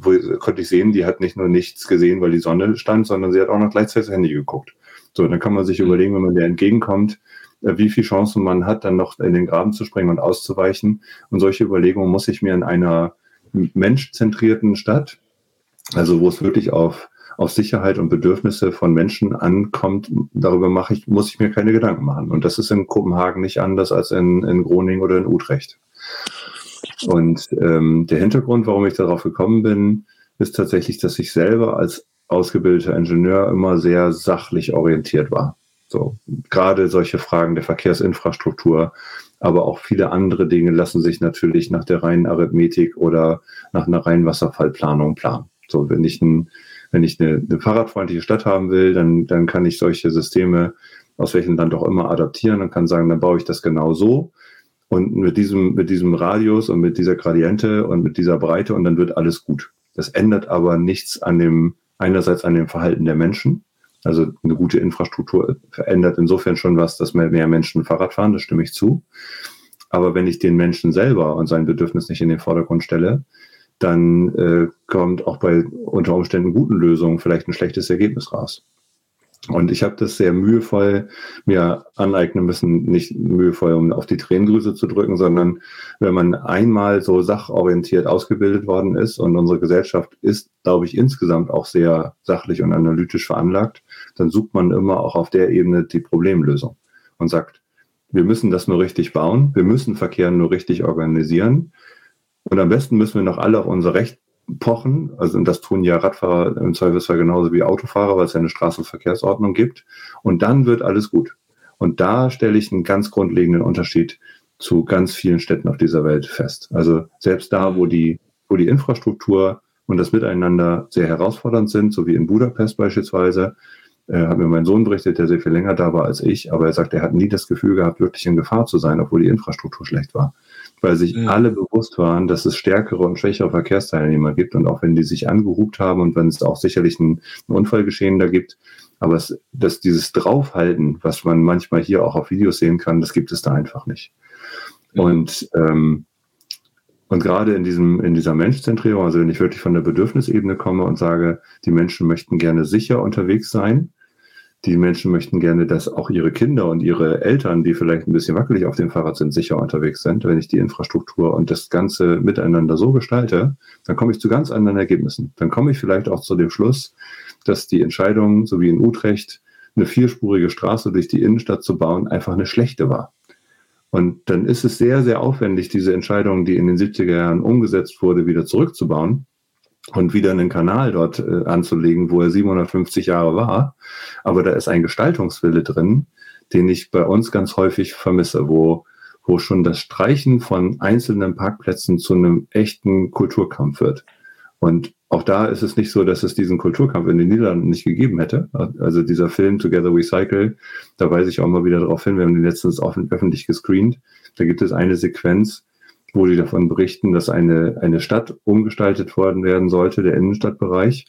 wo, konnte ich sehen, die hat nicht nur nichts gesehen, weil die Sonne stand, sondern sie hat auch noch gleichzeitig das Handy geguckt. So, dann kann man sich mhm. überlegen, wenn man der entgegenkommt, äh, wie viel Chancen man hat, dann noch in den Graben zu springen und auszuweichen. Und solche Überlegungen muss ich mir in einer menschzentrierten Stadt, also wo es wirklich auf auf Sicherheit und Bedürfnisse von Menschen ankommt, darüber mache ich, muss ich mir keine Gedanken machen. Und das ist in Kopenhagen nicht anders als in, in Groningen oder in Utrecht. Und ähm, der Hintergrund, warum ich darauf gekommen bin, ist tatsächlich, dass ich selber als ausgebildeter Ingenieur immer sehr sachlich orientiert war. So, gerade solche Fragen der Verkehrsinfrastruktur, aber auch viele andere Dinge lassen sich natürlich nach der reinen Arithmetik oder nach einer reinen Wasserfallplanung planen. So, wenn ich, ein, wenn ich eine, eine fahrradfreundliche Stadt haben will, dann, dann kann ich solche Systeme aus welchem Land auch immer adaptieren und kann sagen, dann baue ich das genau so und mit diesem, mit diesem Radius und mit dieser Gradiente und mit dieser Breite und dann wird alles gut. Das ändert aber nichts an dem, einerseits an dem Verhalten der Menschen. Also eine gute Infrastruktur verändert insofern schon was, dass mehr, mehr Menschen Fahrrad fahren, das stimme ich zu. Aber wenn ich den Menschen selber und sein Bedürfnis nicht in den Vordergrund stelle, dann äh, kommt auch bei unter Umständen guten Lösungen vielleicht ein schlechtes Ergebnis raus. Und ich habe das sehr mühevoll mir aneignen müssen, nicht mühevoll, um auf die Tränendrüse zu drücken, sondern wenn man einmal so sachorientiert ausgebildet worden ist und unsere Gesellschaft ist, glaube ich, insgesamt auch sehr sachlich und analytisch veranlagt, dann sucht man immer auch auf der Ebene die Problemlösung und sagt, wir müssen das nur richtig bauen, wir müssen Verkehr nur richtig organisieren und am besten müssen wir noch alle auf unser Recht pochen. Also und das tun ja Radfahrer im Zweifelsfall genauso wie Autofahrer, weil es ja eine Straßenverkehrsordnung gibt. Und dann wird alles gut. Und da stelle ich einen ganz grundlegenden Unterschied zu ganz vielen Städten auf dieser Welt fest. Also selbst da, wo die, wo die Infrastruktur und das Miteinander sehr herausfordernd sind, so wie in Budapest beispielsweise, äh, hat mir mein Sohn berichtet, der sehr viel länger da war als ich, aber er sagt, er hat nie das Gefühl gehabt, wirklich in Gefahr zu sein, obwohl die Infrastruktur schlecht war weil sich mhm. alle bewusst waren, dass es stärkere und schwächere Verkehrsteilnehmer gibt und auch wenn die sich angehubt haben und wenn es auch sicherlich ein, ein Unfallgeschehen da gibt, aber es, dass dieses Draufhalten, was man manchmal hier auch auf Videos sehen kann, das gibt es da einfach nicht. Mhm. Und ähm, und gerade in diesem, in dieser Menschzentrierung, also wenn ich wirklich von der Bedürfnisebene komme und sage, die Menschen möchten gerne sicher unterwegs sein, die Menschen möchten gerne, dass auch ihre Kinder und ihre Eltern, die vielleicht ein bisschen wackelig auf dem Fahrrad sind, sicher unterwegs sind. Wenn ich die Infrastruktur und das Ganze miteinander so gestalte, dann komme ich zu ganz anderen Ergebnissen. Dann komme ich vielleicht auch zu dem Schluss, dass die Entscheidung, so wie in Utrecht, eine vierspurige Straße durch die Innenstadt zu bauen, einfach eine schlechte war. Und dann ist es sehr, sehr aufwendig, diese Entscheidung, die in den 70er Jahren umgesetzt wurde, wieder zurückzubauen und wieder einen Kanal dort äh, anzulegen, wo er 750 Jahre war. Aber da ist ein Gestaltungswille drin, den ich bei uns ganz häufig vermisse, wo, wo schon das Streichen von einzelnen Parkplätzen zu einem echten Kulturkampf wird. Und auch da ist es nicht so, dass es diesen Kulturkampf in den Niederlanden nicht gegeben hätte. Also dieser Film Together We Cycle, da weise ich auch mal wieder darauf hin, wir haben den letztens öffentlich gescreent. Da gibt es eine Sequenz, wo die davon berichten, dass eine, eine Stadt umgestaltet worden werden sollte, der Innenstadtbereich.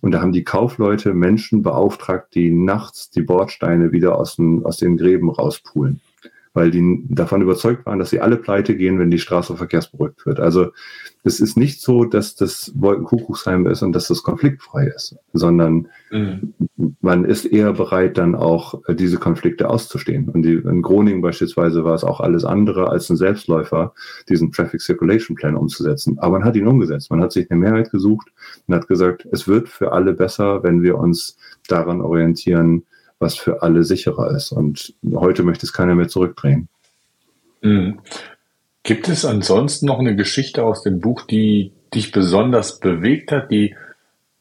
Und da haben die Kaufleute Menschen beauftragt, die nachts die Bordsteine wieder aus, den, aus den Gräben rauspulen weil die davon überzeugt waren, dass sie alle pleite gehen, wenn die Straße verkehrsberuhigt wird. Also es ist nicht so, dass das Wolkenkuckucksheim ist und dass das konfliktfrei ist, sondern mhm. man ist eher bereit, dann auch äh, diese Konflikte auszustehen. Und die, in Groningen beispielsweise war es auch alles andere als ein Selbstläufer, diesen Traffic Circulation Plan umzusetzen. Aber man hat ihn umgesetzt. Man hat sich eine Mehrheit gesucht und hat gesagt, es wird für alle besser, wenn wir uns daran orientieren, was für alle sicherer ist. Und heute möchte es keiner mehr zurückdrehen. Mhm. Gibt es ansonsten noch eine Geschichte aus dem Buch, die dich besonders bewegt hat, die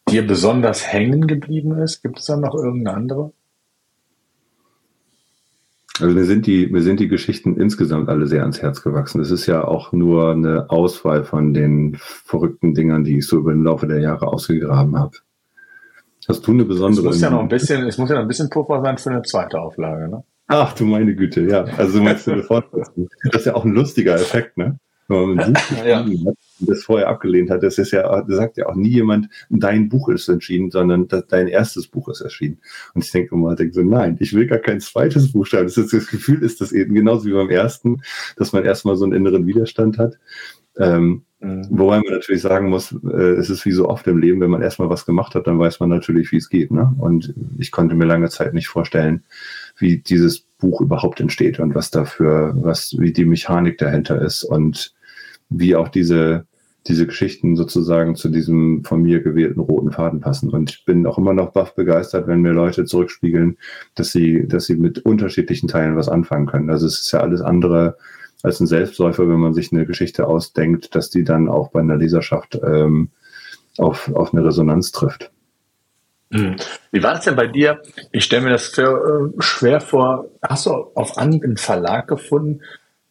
dir besonders hängen geblieben ist? Gibt es da noch irgendeine andere? Also mir sind die, mir sind die Geschichten insgesamt alle sehr ans Herz gewachsen. Es ist ja auch nur eine Auswahl von den verrückten Dingern, die ich so über den Laufe der Jahre ausgegraben habe. Hast du eine besondere? Es muss ja noch ein bisschen, es muss ja noch ein bisschen Puffer sein für eine zweite Auflage, ne? Ach du meine Güte, ja. Also meinst du sofort, das ist ja auch ein lustiger Effekt, ne? Wenn man Buch ja. das vorher abgelehnt hat, das ist ja, das sagt ja auch nie jemand, dein Buch ist entschieden, sondern dein erstes Buch ist erschienen. Und ich denke immer, denke so, nein, ich will gar kein zweites Buch schreiben. Das, ist, das Gefühl ist das eben genauso wie beim ersten, dass man erstmal so einen inneren Widerstand hat. Ähm. Wobei man natürlich sagen muss, äh, es ist wie so oft im Leben, wenn man erstmal was gemacht hat, dann weiß man natürlich, wie es geht. Ne? Und ich konnte mir lange Zeit nicht vorstellen, wie dieses Buch überhaupt entsteht und was dafür, was, wie die Mechanik dahinter ist und wie auch diese, diese Geschichten sozusagen zu diesem von mir gewählten roten Faden passen. Und ich bin auch immer noch baff begeistert, wenn mir Leute zurückspiegeln, dass sie, dass sie mit unterschiedlichen Teilen was anfangen können. Also es ist ja alles andere als ein Selbstläufer, wenn man sich eine Geschichte ausdenkt, dass die dann auch bei einer Leserschaft ähm, auf, auf eine Resonanz trifft. Hm. Wie war das denn bei dir? Ich stelle mir das für, äh, schwer vor. Hast du auf Anhieb einen Verlag gefunden,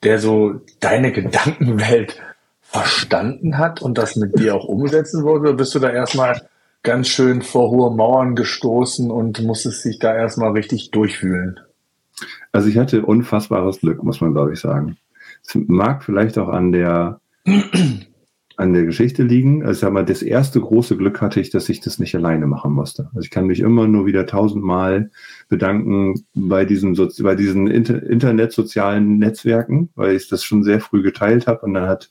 der so deine Gedankenwelt verstanden hat und das mit dir auch umsetzen wollte? Oder bist du da erstmal ganz schön vor hohe Mauern gestoßen und musstest dich da erstmal richtig durchfühlen? Also ich hatte unfassbares Glück, muss man glaube ich sagen. Es mag vielleicht auch an der an der Geschichte liegen. Also sag mal, das erste große Glück hatte ich, dass ich das nicht alleine machen musste. Also ich kann mich immer nur wieder tausendmal bedanken bei diesen, bei diesen Inter internetsozialen Netzwerken, weil ich das schon sehr früh geteilt habe. Und dann hat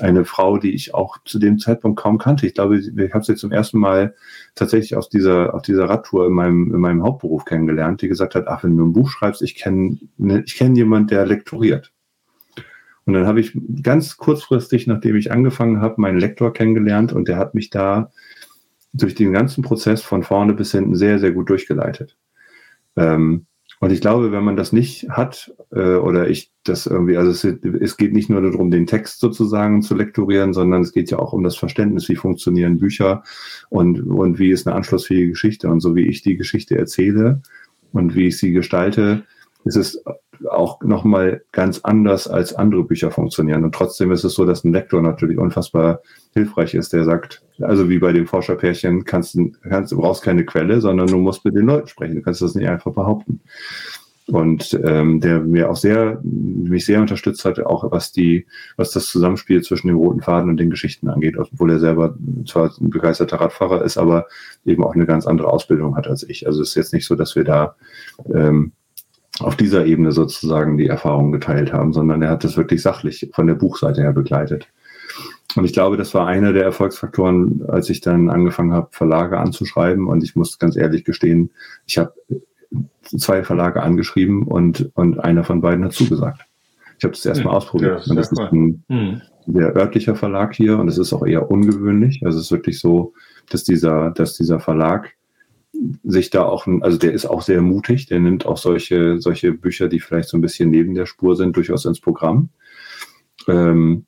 eine Frau, die ich auch zu dem Zeitpunkt kaum kannte, ich glaube, ich habe sie zum ersten Mal tatsächlich auf dieser, auf dieser Radtour in meinem, in meinem Hauptberuf kennengelernt, die gesagt hat, ach, wenn du ein Buch schreibst, ich kenne ich kenn jemand, der lektoriert. Und dann habe ich ganz kurzfristig, nachdem ich angefangen habe, meinen Lektor kennengelernt und der hat mich da durch den ganzen Prozess von vorne bis hinten sehr, sehr gut durchgeleitet. Ähm, und ich glaube, wenn man das nicht hat, äh, oder ich das irgendwie, also es, es, geht nicht nur darum, den Text sozusagen zu lektorieren, sondern es geht ja auch um das Verständnis, wie funktionieren Bücher und, und wie ist eine anschlussfähige Geschichte. Und so wie ich die Geschichte erzähle und wie ich sie gestalte, ist es auch nochmal ganz anders als andere Bücher funktionieren. Und trotzdem ist es so, dass ein Lektor natürlich unfassbar hilfreich ist, der sagt, also wie bei dem Forscherpärchen, kannst, kannst, du brauchst keine Quelle, sondern du musst mit den Leuten sprechen. Du kannst das nicht einfach behaupten. Und ähm, der mir auch sehr, mich sehr unterstützt hat, auch was die, was das Zusammenspiel zwischen dem roten Faden und den Geschichten angeht, obwohl er selber zwar ein begeisterter Radfahrer ist, aber eben auch eine ganz andere Ausbildung hat als ich. Also es ist jetzt nicht so, dass wir da ähm, auf dieser Ebene sozusagen die Erfahrung geteilt haben, sondern er hat das wirklich sachlich von der Buchseite her begleitet. Und ich glaube, das war einer der Erfolgsfaktoren, als ich dann angefangen habe, Verlage anzuschreiben. Und ich muss ganz ehrlich gestehen, ich habe zwei Verlage angeschrieben und, und einer von beiden hat zugesagt. Ich habe das erstmal ausprobiert. Ja, und das ist ein hm. sehr örtlicher Verlag hier und es ist auch eher ungewöhnlich. Also es ist wirklich so, dass dieser, dass dieser Verlag sich da auch, also der ist auch sehr mutig, der nimmt auch solche, solche Bücher, die vielleicht so ein bisschen neben der Spur sind, durchaus ins Programm. Ähm,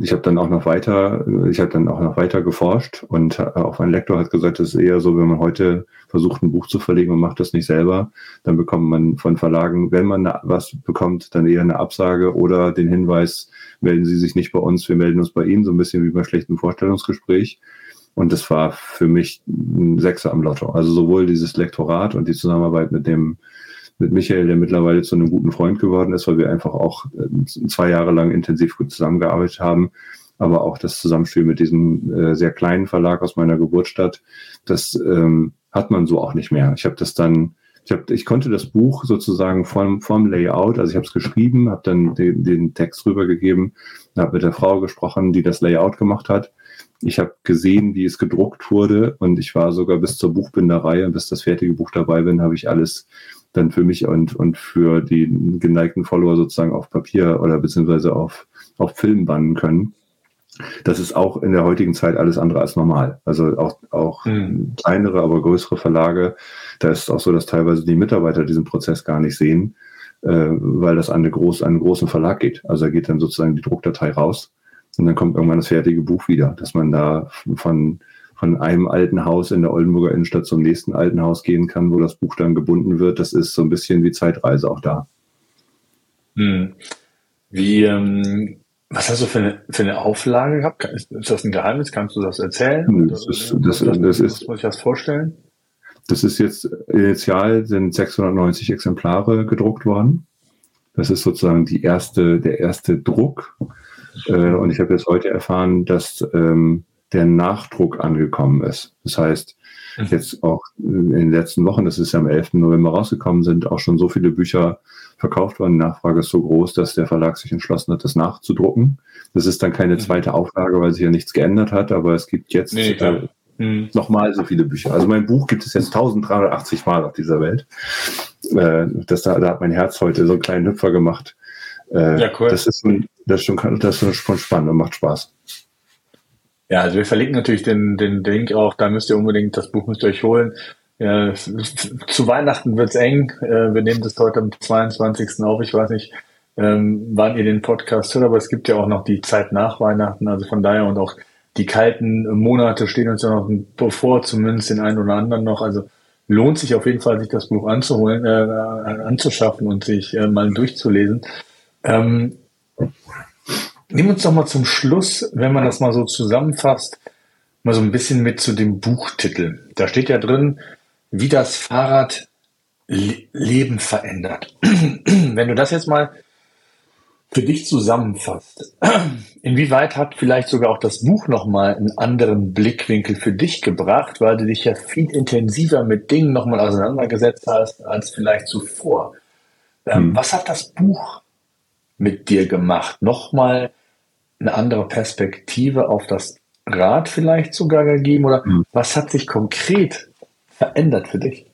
ich habe dann auch noch weiter, ich habe dann auch noch weiter geforscht und auch mein Lektor hat gesagt, es ist eher so, wenn man heute versucht, ein Buch zu verlegen und macht das nicht selber, dann bekommt man von Verlagen, wenn man was bekommt, dann eher eine Absage oder den Hinweis, melden Sie sich nicht bei uns, wir melden uns bei Ihnen, so ein bisschen wie bei schlechten Vorstellungsgespräch. Und das war für mich ein Sechser am Lotto. Also sowohl dieses Lektorat und die Zusammenarbeit mit dem, mit Michael, der mittlerweile zu einem guten Freund geworden ist, weil wir einfach auch äh, zwei Jahre lang intensiv gut zusammengearbeitet haben. Aber auch das Zusammenspiel mit diesem äh, sehr kleinen Verlag aus meiner Geburtsstadt, das ähm, hat man so auch nicht mehr. Ich habe das dann, ich, hab, ich konnte das Buch sozusagen vom, vom Layout, also ich habe es geschrieben, habe dann den, den Text rübergegeben, habe mit der Frau gesprochen, die das Layout gemacht hat ich habe gesehen, wie es gedruckt wurde und ich war sogar bis zur Buchbinderei und bis das fertige Buch dabei bin, habe ich alles dann für mich und, und für die geneigten Follower sozusagen auf Papier oder beziehungsweise auf, auf Film bannen können. Das ist auch in der heutigen Zeit alles andere als normal. Also auch, auch mhm. kleinere, aber größere Verlage, da ist es auch so, dass teilweise die Mitarbeiter diesen Prozess gar nicht sehen, äh, weil das an, eine groß, an einen großen Verlag geht. Also da geht dann sozusagen die Druckdatei raus und dann kommt irgendwann das fertige Buch wieder, dass man da von, von einem alten Haus in der Oldenburger Innenstadt zum nächsten alten Haus gehen kann, wo das Buch dann gebunden wird. Das ist so ein bisschen wie Zeitreise auch da. Hm. Wie, ähm, was hast du für eine, für eine Auflage gehabt? Ist, ist das ein Geheimnis? Kannst du das erzählen? Das ist, das, das, das ist, muss ich das vorstellen? Das ist jetzt initial sind 690 Exemplare gedruckt worden. Das ist sozusagen die erste, der erste Druck. Äh, und ich habe jetzt heute erfahren, dass ähm, der Nachdruck angekommen ist. Das heißt, mhm. jetzt auch in den letzten Wochen, das ist ja am 11. November rausgekommen, sind auch schon so viele Bücher verkauft worden. Die Nachfrage ist so groß, dass der Verlag sich entschlossen hat, das nachzudrucken. Das ist dann keine mhm. zweite Auflage, weil sich ja nichts geändert hat, aber es gibt jetzt nee, äh, mhm. nochmal so viele Bücher. Also mein Buch gibt es jetzt 1380 Mal auf dieser Welt. Äh, das, da, da hat mein Herz heute so einen kleinen Hüpfer gemacht. Äh, ja, cool. Das ist, ein, das ist, schon, das ist schon spannend und macht Spaß. Ja, also wir verlinken natürlich den, den Link auch, da müsst ihr unbedingt, das Buch müsst ihr euch holen. Ja, zu Weihnachten wird's eng. Äh, wir nehmen das heute am 22. auf. Ich weiß nicht, ähm, wann ihr den Podcast hört, aber es gibt ja auch noch die Zeit nach Weihnachten. Also von daher und auch die kalten Monate stehen uns ja noch bevor, zumindest den einen oder anderen noch. Also lohnt sich auf jeden Fall, sich das Buch anzuholen, äh, anzuschaffen und sich äh, mal durchzulesen. Ähm, Nimm uns doch mal zum Schluss, wenn man das mal so zusammenfasst, mal so ein bisschen mit zu dem Buchtitel. Da steht ja drin, wie das Fahrrad Leben verändert. wenn du das jetzt mal für dich zusammenfasst, inwieweit hat vielleicht sogar auch das Buch nochmal einen anderen Blickwinkel für dich gebracht, weil du dich ja viel intensiver mit Dingen nochmal auseinandergesetzt hast als vielleicht zuvor. Ähm, hm. Was hat das Buch mit dir gemacht? Nochmal eine andere Perspektive auf das Rad vielleicht sogar gegeben? Oder mhm. was hat sich konkret verändert für dich?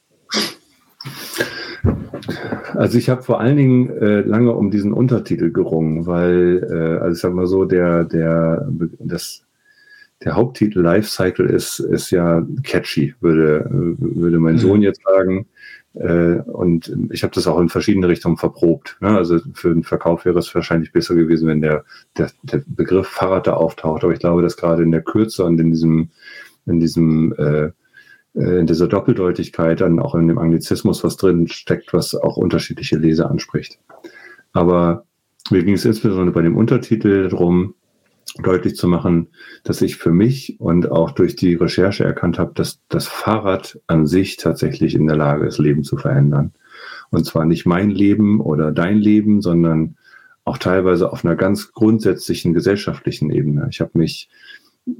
Also ich habe vor allen Dingen äh, lange um diesen Untertitel gerungen, weil, äh, also ich sag mal so, der, der, das, der Haupttitel Lifecycle ist, ist ja catchy, würde, würde mein mhm. Sohn jetzt sagen. Äh, und ich habe das auch in verschiedene Richtungen verprobt. Ne? Also für den Verkauf wäre es wahrscheinlich besser gewesen, wenn der, der, der Begriff Fahrrad da auftaucht. Aber ich glaube, dass gerade in der Kürze und in diesem, in diesem äh, äh, in dieser Doppeldeutigkeit dann auch in dem Anglizismus was drin steckt, was auch unterschiedliche Leser anspricht. Aber mir ging es insbesondere bei dem Untertitel darum, deutlich zu machen, dass ich für mich und auch durch die Recherche erkannt habe, dass das Fahrrad an sich tatsächlich in der Lage ist, Leben zu verändern. Und zwar nicht mein Leben oder dein Leben, sondern auch teilweise auf einer ganz grundsätzlichen gesellschaftlichen Ebene. Ich habe mich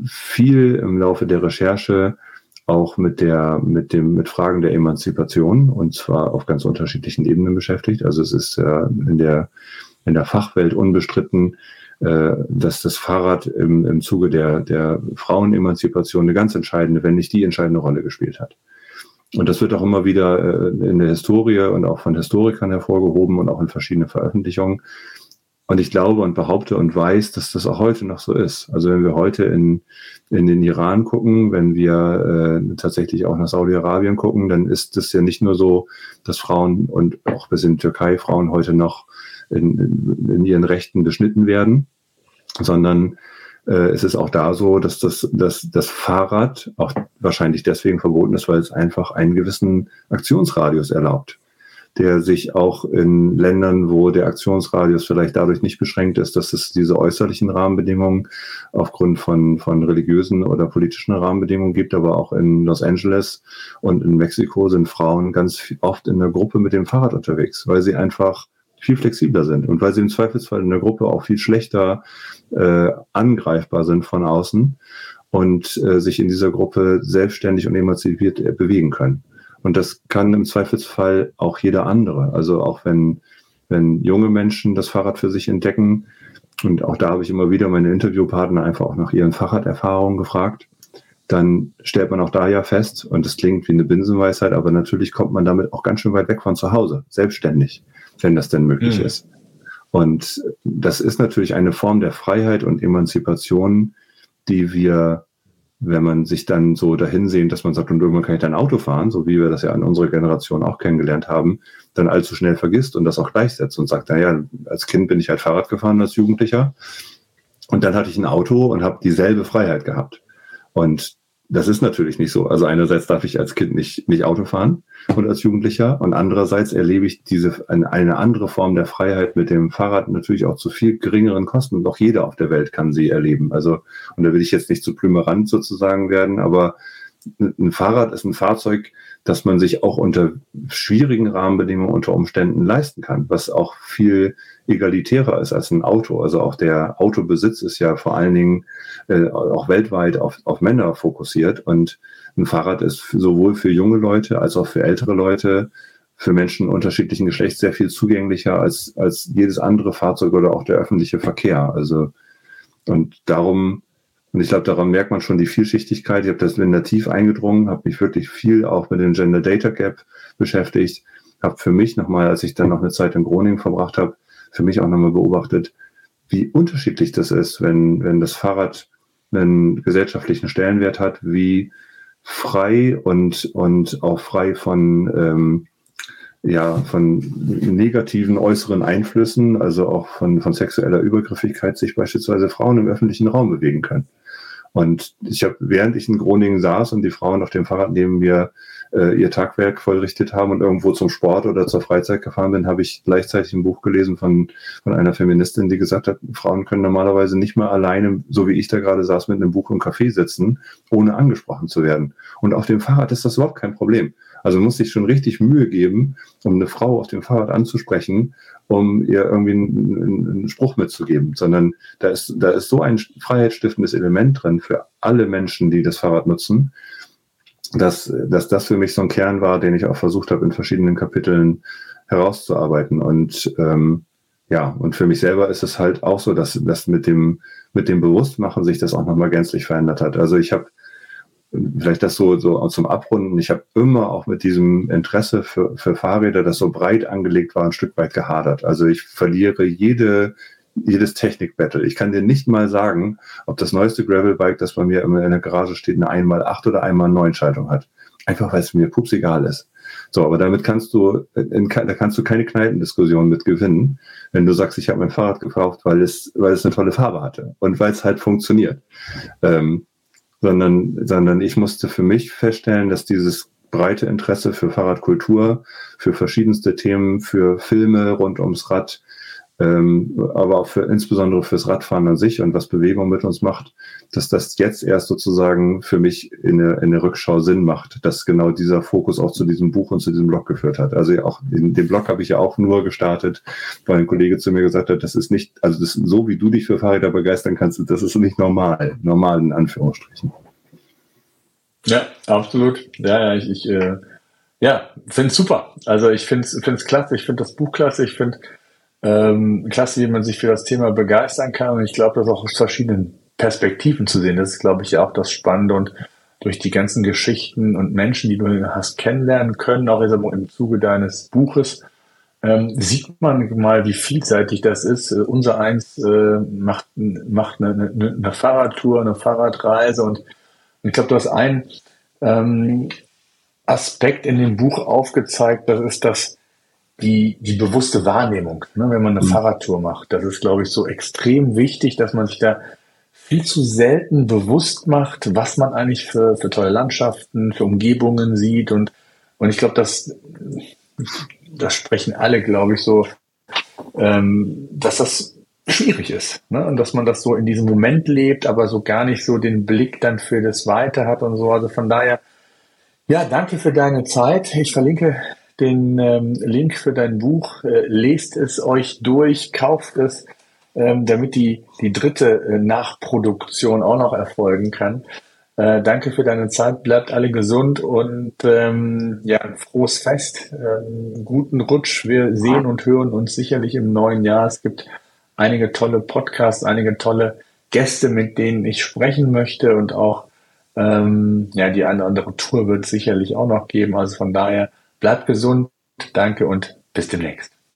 viel im Laufe der Recherche auch mit der, mit dem, mit Fragen der Emanzipation und zwar auf ganz unterschiedlichen Ebenen beschäftigt. Also es ist äh, in der, in der Fachwelt unbestritten, dass das Fahrrad im, im Zuge der, der Frauenemanzipation eine ganz entscheidende, wenn nicht die entscheidende Rolle gespielt hat. Und das wird auch immer wieder äh, in der Historie und auch von Historikern hervorgehoben und auch in verschiedenen Veröffentlichungen. Und ich glaube und behaupte und weiß, dass das auch heute noch so ist. Also wenn wir heute in, in den Iran gucken, wenn wir äh, tatsächlich auch nach Saudi-Arabien gucken, dann ist es ja nicht nur so, dass Frauen und auch bis in Türkei Frauen heute noch in, in, ihren Rechten beschnitten werden, sondern äh, es ist auch da so, dass das, dass das Fahrrad auch wahrscheinlich deswegen verboten ist, weil es einfach einen gewissen Aktionsradius erlaubt, der sich auch in Ländern, wo der Aktionsradius vielleicht dadurch nicht beschränkt ist, dass es diese äußerlichen Rahmenbedingungen aufgrund von, von religiösen oder politischen Rahmenbedingungen gibt, aber auch in Los Angeles und in Mexiko sind Frauen ganz oft in der Gruppe mit dem Fahrrad unterwegs, weil sie einfach viel flexibler sind und weil sie im Zweifelsfall in der Gruppe auch viel schlechter äh, angreifbar sind von außen und äh, sich in dieser Gruppe selbstständig und emanzipiert äh, bewegen können. Und das kann im Zweifelsfall auch jeder andere. Also auch wenn, wenn junge Menschen das Fahrrad für sich entdecken, und auch da habe ich immer wieder meine Interviewpartner einfach auch nach ihren Fahrraderfahrungen gefragt, dann stellt man auch da ja fest, und das klingt wie eine Binsenweisheit, aber natürlich kommt man damit auch ganz schön weit weg von zu Hause, selbstständig wenn das denn möglich mhm. ist. Und das ist natürlich eine Form der Freiheit und Emanzipation, die wir, wenn man sich dann so dahin sehen, dass man sagt, und irgendwann kann ich dann Auto fahren, so wie wir das ja in unserer Generation auch kennengelernt haben, dann allzu schnell vergisst und das auch gleichsetzt und sagt, naja, als Kind bin ich halt Fahrrad gefahren als Jugendlicher und dann hatte ich ein Auto und habe dieselbe Freiheit gehabt. Und das ist natürlich nicht so. Also einerseits darf ich als Kind nicht, nicht Auto fahren und als Jugendlicher und andererseits erlebe ich diese eine, eine andere Form der Freiheit mit dem Fahrrad natürlich auch zu viel geringeren Kosten. Doch jeder auf der Welt kann sie erleben. Also und da will ich jetzt nicht zu plümerant sozusagen werden, aber ein Fahrrad ist ein Fahrzeug, das man sich auch unter schwierigen Rahmenbedingungen unter Umständen leisten kann, was auch viel egalitärer ist als ein Auto. Also auch der Autobesitz ist ja vor allen Dingen äh, auch weltweit auf, auf Männer fokussiert und ein Fahrrad ist sowohl für junge Leute als auch für ältere Leute, für Menschen unterschiedlichen Geschlechts sehr viel zugänglicher als, als jedes andere Fahrzeug oder auch der öffentliche Verkehr. Also und darum und ich glaube, daran merkt man schon die Vielschichtigkeit. Ich habe das in der tief eingedrungen, habe mich wirklich viel auch mit dem Gender Data Gap beschäftigt, habe für mich nochmal, als ich dann noch eine Zeit in Groningen verbracht habe, für mich auch nochmal beobachtet, wie unterschiedlich das ist, wenn, wenn das Fahrrad einen gesellschaftlichen Stellenwert hat, wie frei und, und auch frei von, ähm, ja, von negativen äußeren Einflüssen, also auch von, von sexueller Übergriffigkeit, sich beispielsweise Frauen im öffentlichen Raum bewegen können. Und ich habe, während ich in Groningen saß und die Frauen auf dem Fahrrad neben mir äh, ihr Tagwerk vollrichtet haben und irgendwo zum Sport oder zur Freizeit gefahren bin, habe ich gleichzeitig ein Buch gelesen von, von einer Feministin, die gesagt hat, Frauen können normalerweise nicht mal alleine, so wie ich da gerade saß, mit einem Buch im Café sitzen, ohne angesprochen zu werden. Und auf dem Fahrrad ist das überhaupt kein Problem. Also muss sich schon richtig Mühe geben, um eine Frau auf dem Fahrrad anzusprechen, um ihr irgendwie einen, einen, Spruch mitzugeben, sondern da ist, da ist so ein freiheitsstiftendes Element drin für alle Menschen, die das Fahrrad nutzen, dass, dass das für mich so ein Kern war, den ich auch versucht habe, in verschiedenen Kapiteln herauszuarbeiten. Und ähm, ja, und für mich selber ist es halt auch so, dass, dass mit dem, mit dem Bewusstmachen sich das auch nochmal gänzlich verändert hat. Also ich habe vielleicht das so, so zum Abrunden, ich habe immer auch mit diesem Interesse für, für Fahrräder, das so breit angelegt war, ein Stück weit gehadert. Also ich verliere jede, jedes Technik-Battle. Ich kann dir nicht mal sagen, ob das neueste Gravelbike, das bei mir in der Garage steht, eine 1x8 oder 1x9 Schaltung hat. Einfach weil es mir pups egal ist. So, aber damit kannst du, in, da kannst du keine Kneipendiskussion mit gewinnen, wenn du sagst, ich habe mein Fahrrad gekauft, weil es, weil es eine tolle Farbe hatte und weil es halt funktioniert. Ähm, sondern, sondern ich musste für mich feststellen, dass dieses breite Interesse für Fahrradkultur, für verschiedenste Themen, für Filme rund ums Rad, ähm, aber auch für, insbesondere fürs Radfahren an sich und was Bewegung mit uns macht, dass das jetzt erst sozusagen für mich in der, in der Rückschau Sinn macht, dass genau dieser Fokus auch zu diesem Buch und zu diesem Blog geführt hat. Also auch den, den Blog habe ich ja auch nur gestartet, weil ein Kollege zu mir gesagt hat, das ist nicht, also das so wie du dich für Fahrräder begeistern kannst, das ist nicht normal, normal in Anführungsstrichen. Ja, absolut. Ja, ja, ich, ich äh, ja, finde es super. Also ich finde es klasse, ich finde das Buch klasse, ich finde ähm, klasse, wie man sich für das Thema begeistern kann. Und ich glaube, das auch aus verschiedenen Perspektiven zu sehen. Das ist, glaube ich, ja auch das Spannende und durch die ganzen Geschichten und Menschen, die du hast kennenlernen können, auch im Zuge deines Buches, ähm, sieht man mal, wie vielseitig das ist. Uh, unser Eins äh, macht, macht eine, eine, eine, Fahrradtour, eine Fahrradreise und ich glaube, du hast einen ähm, Aspekt in dem Buch aufgezeigt, das ist das die, die bewusste Wahrnehmung, ne, wenn man eine mhm. Fahrradtour macht. Das ist, glaube ich, so extrem wichtig, dass man sich da viel zu selten bewusst macht, was man eigentlich für, für tolle Landschaften, für Umgebungen sieht. Und, und ich glaube, das, das sprechen alle, glaube ich, so, ähm, dass das schwierig ist. Ne? Und dass man das so in diesem Moment lebt, aber so gar nicht so den Blick dann für das Weite hat und so. Also von daher, ja, danke für deine Zeit. Ich verlinke den ähm, Link für dein Buch. Äh, lest es euch durch, kauft es, ähm, damit die, die dritte äh, Nachproduktion auch noch erfolgen kann. Äh, danke für deine Zeit, bleibt alle gesund und ähm, ja, frohes Fest, ähm, guten Rutsch. Wir sehen und hören uns sicherlich im neuen Jahr. Es gibt einige tolle Podcasts, einige tolle Gäste, mit denen ich sprechen möchte und auch ähm, ja, die eine oder andere Tour wird es sicherlich auch noch geben. Also von daher Bleibt gesund, danke und bis demnächst.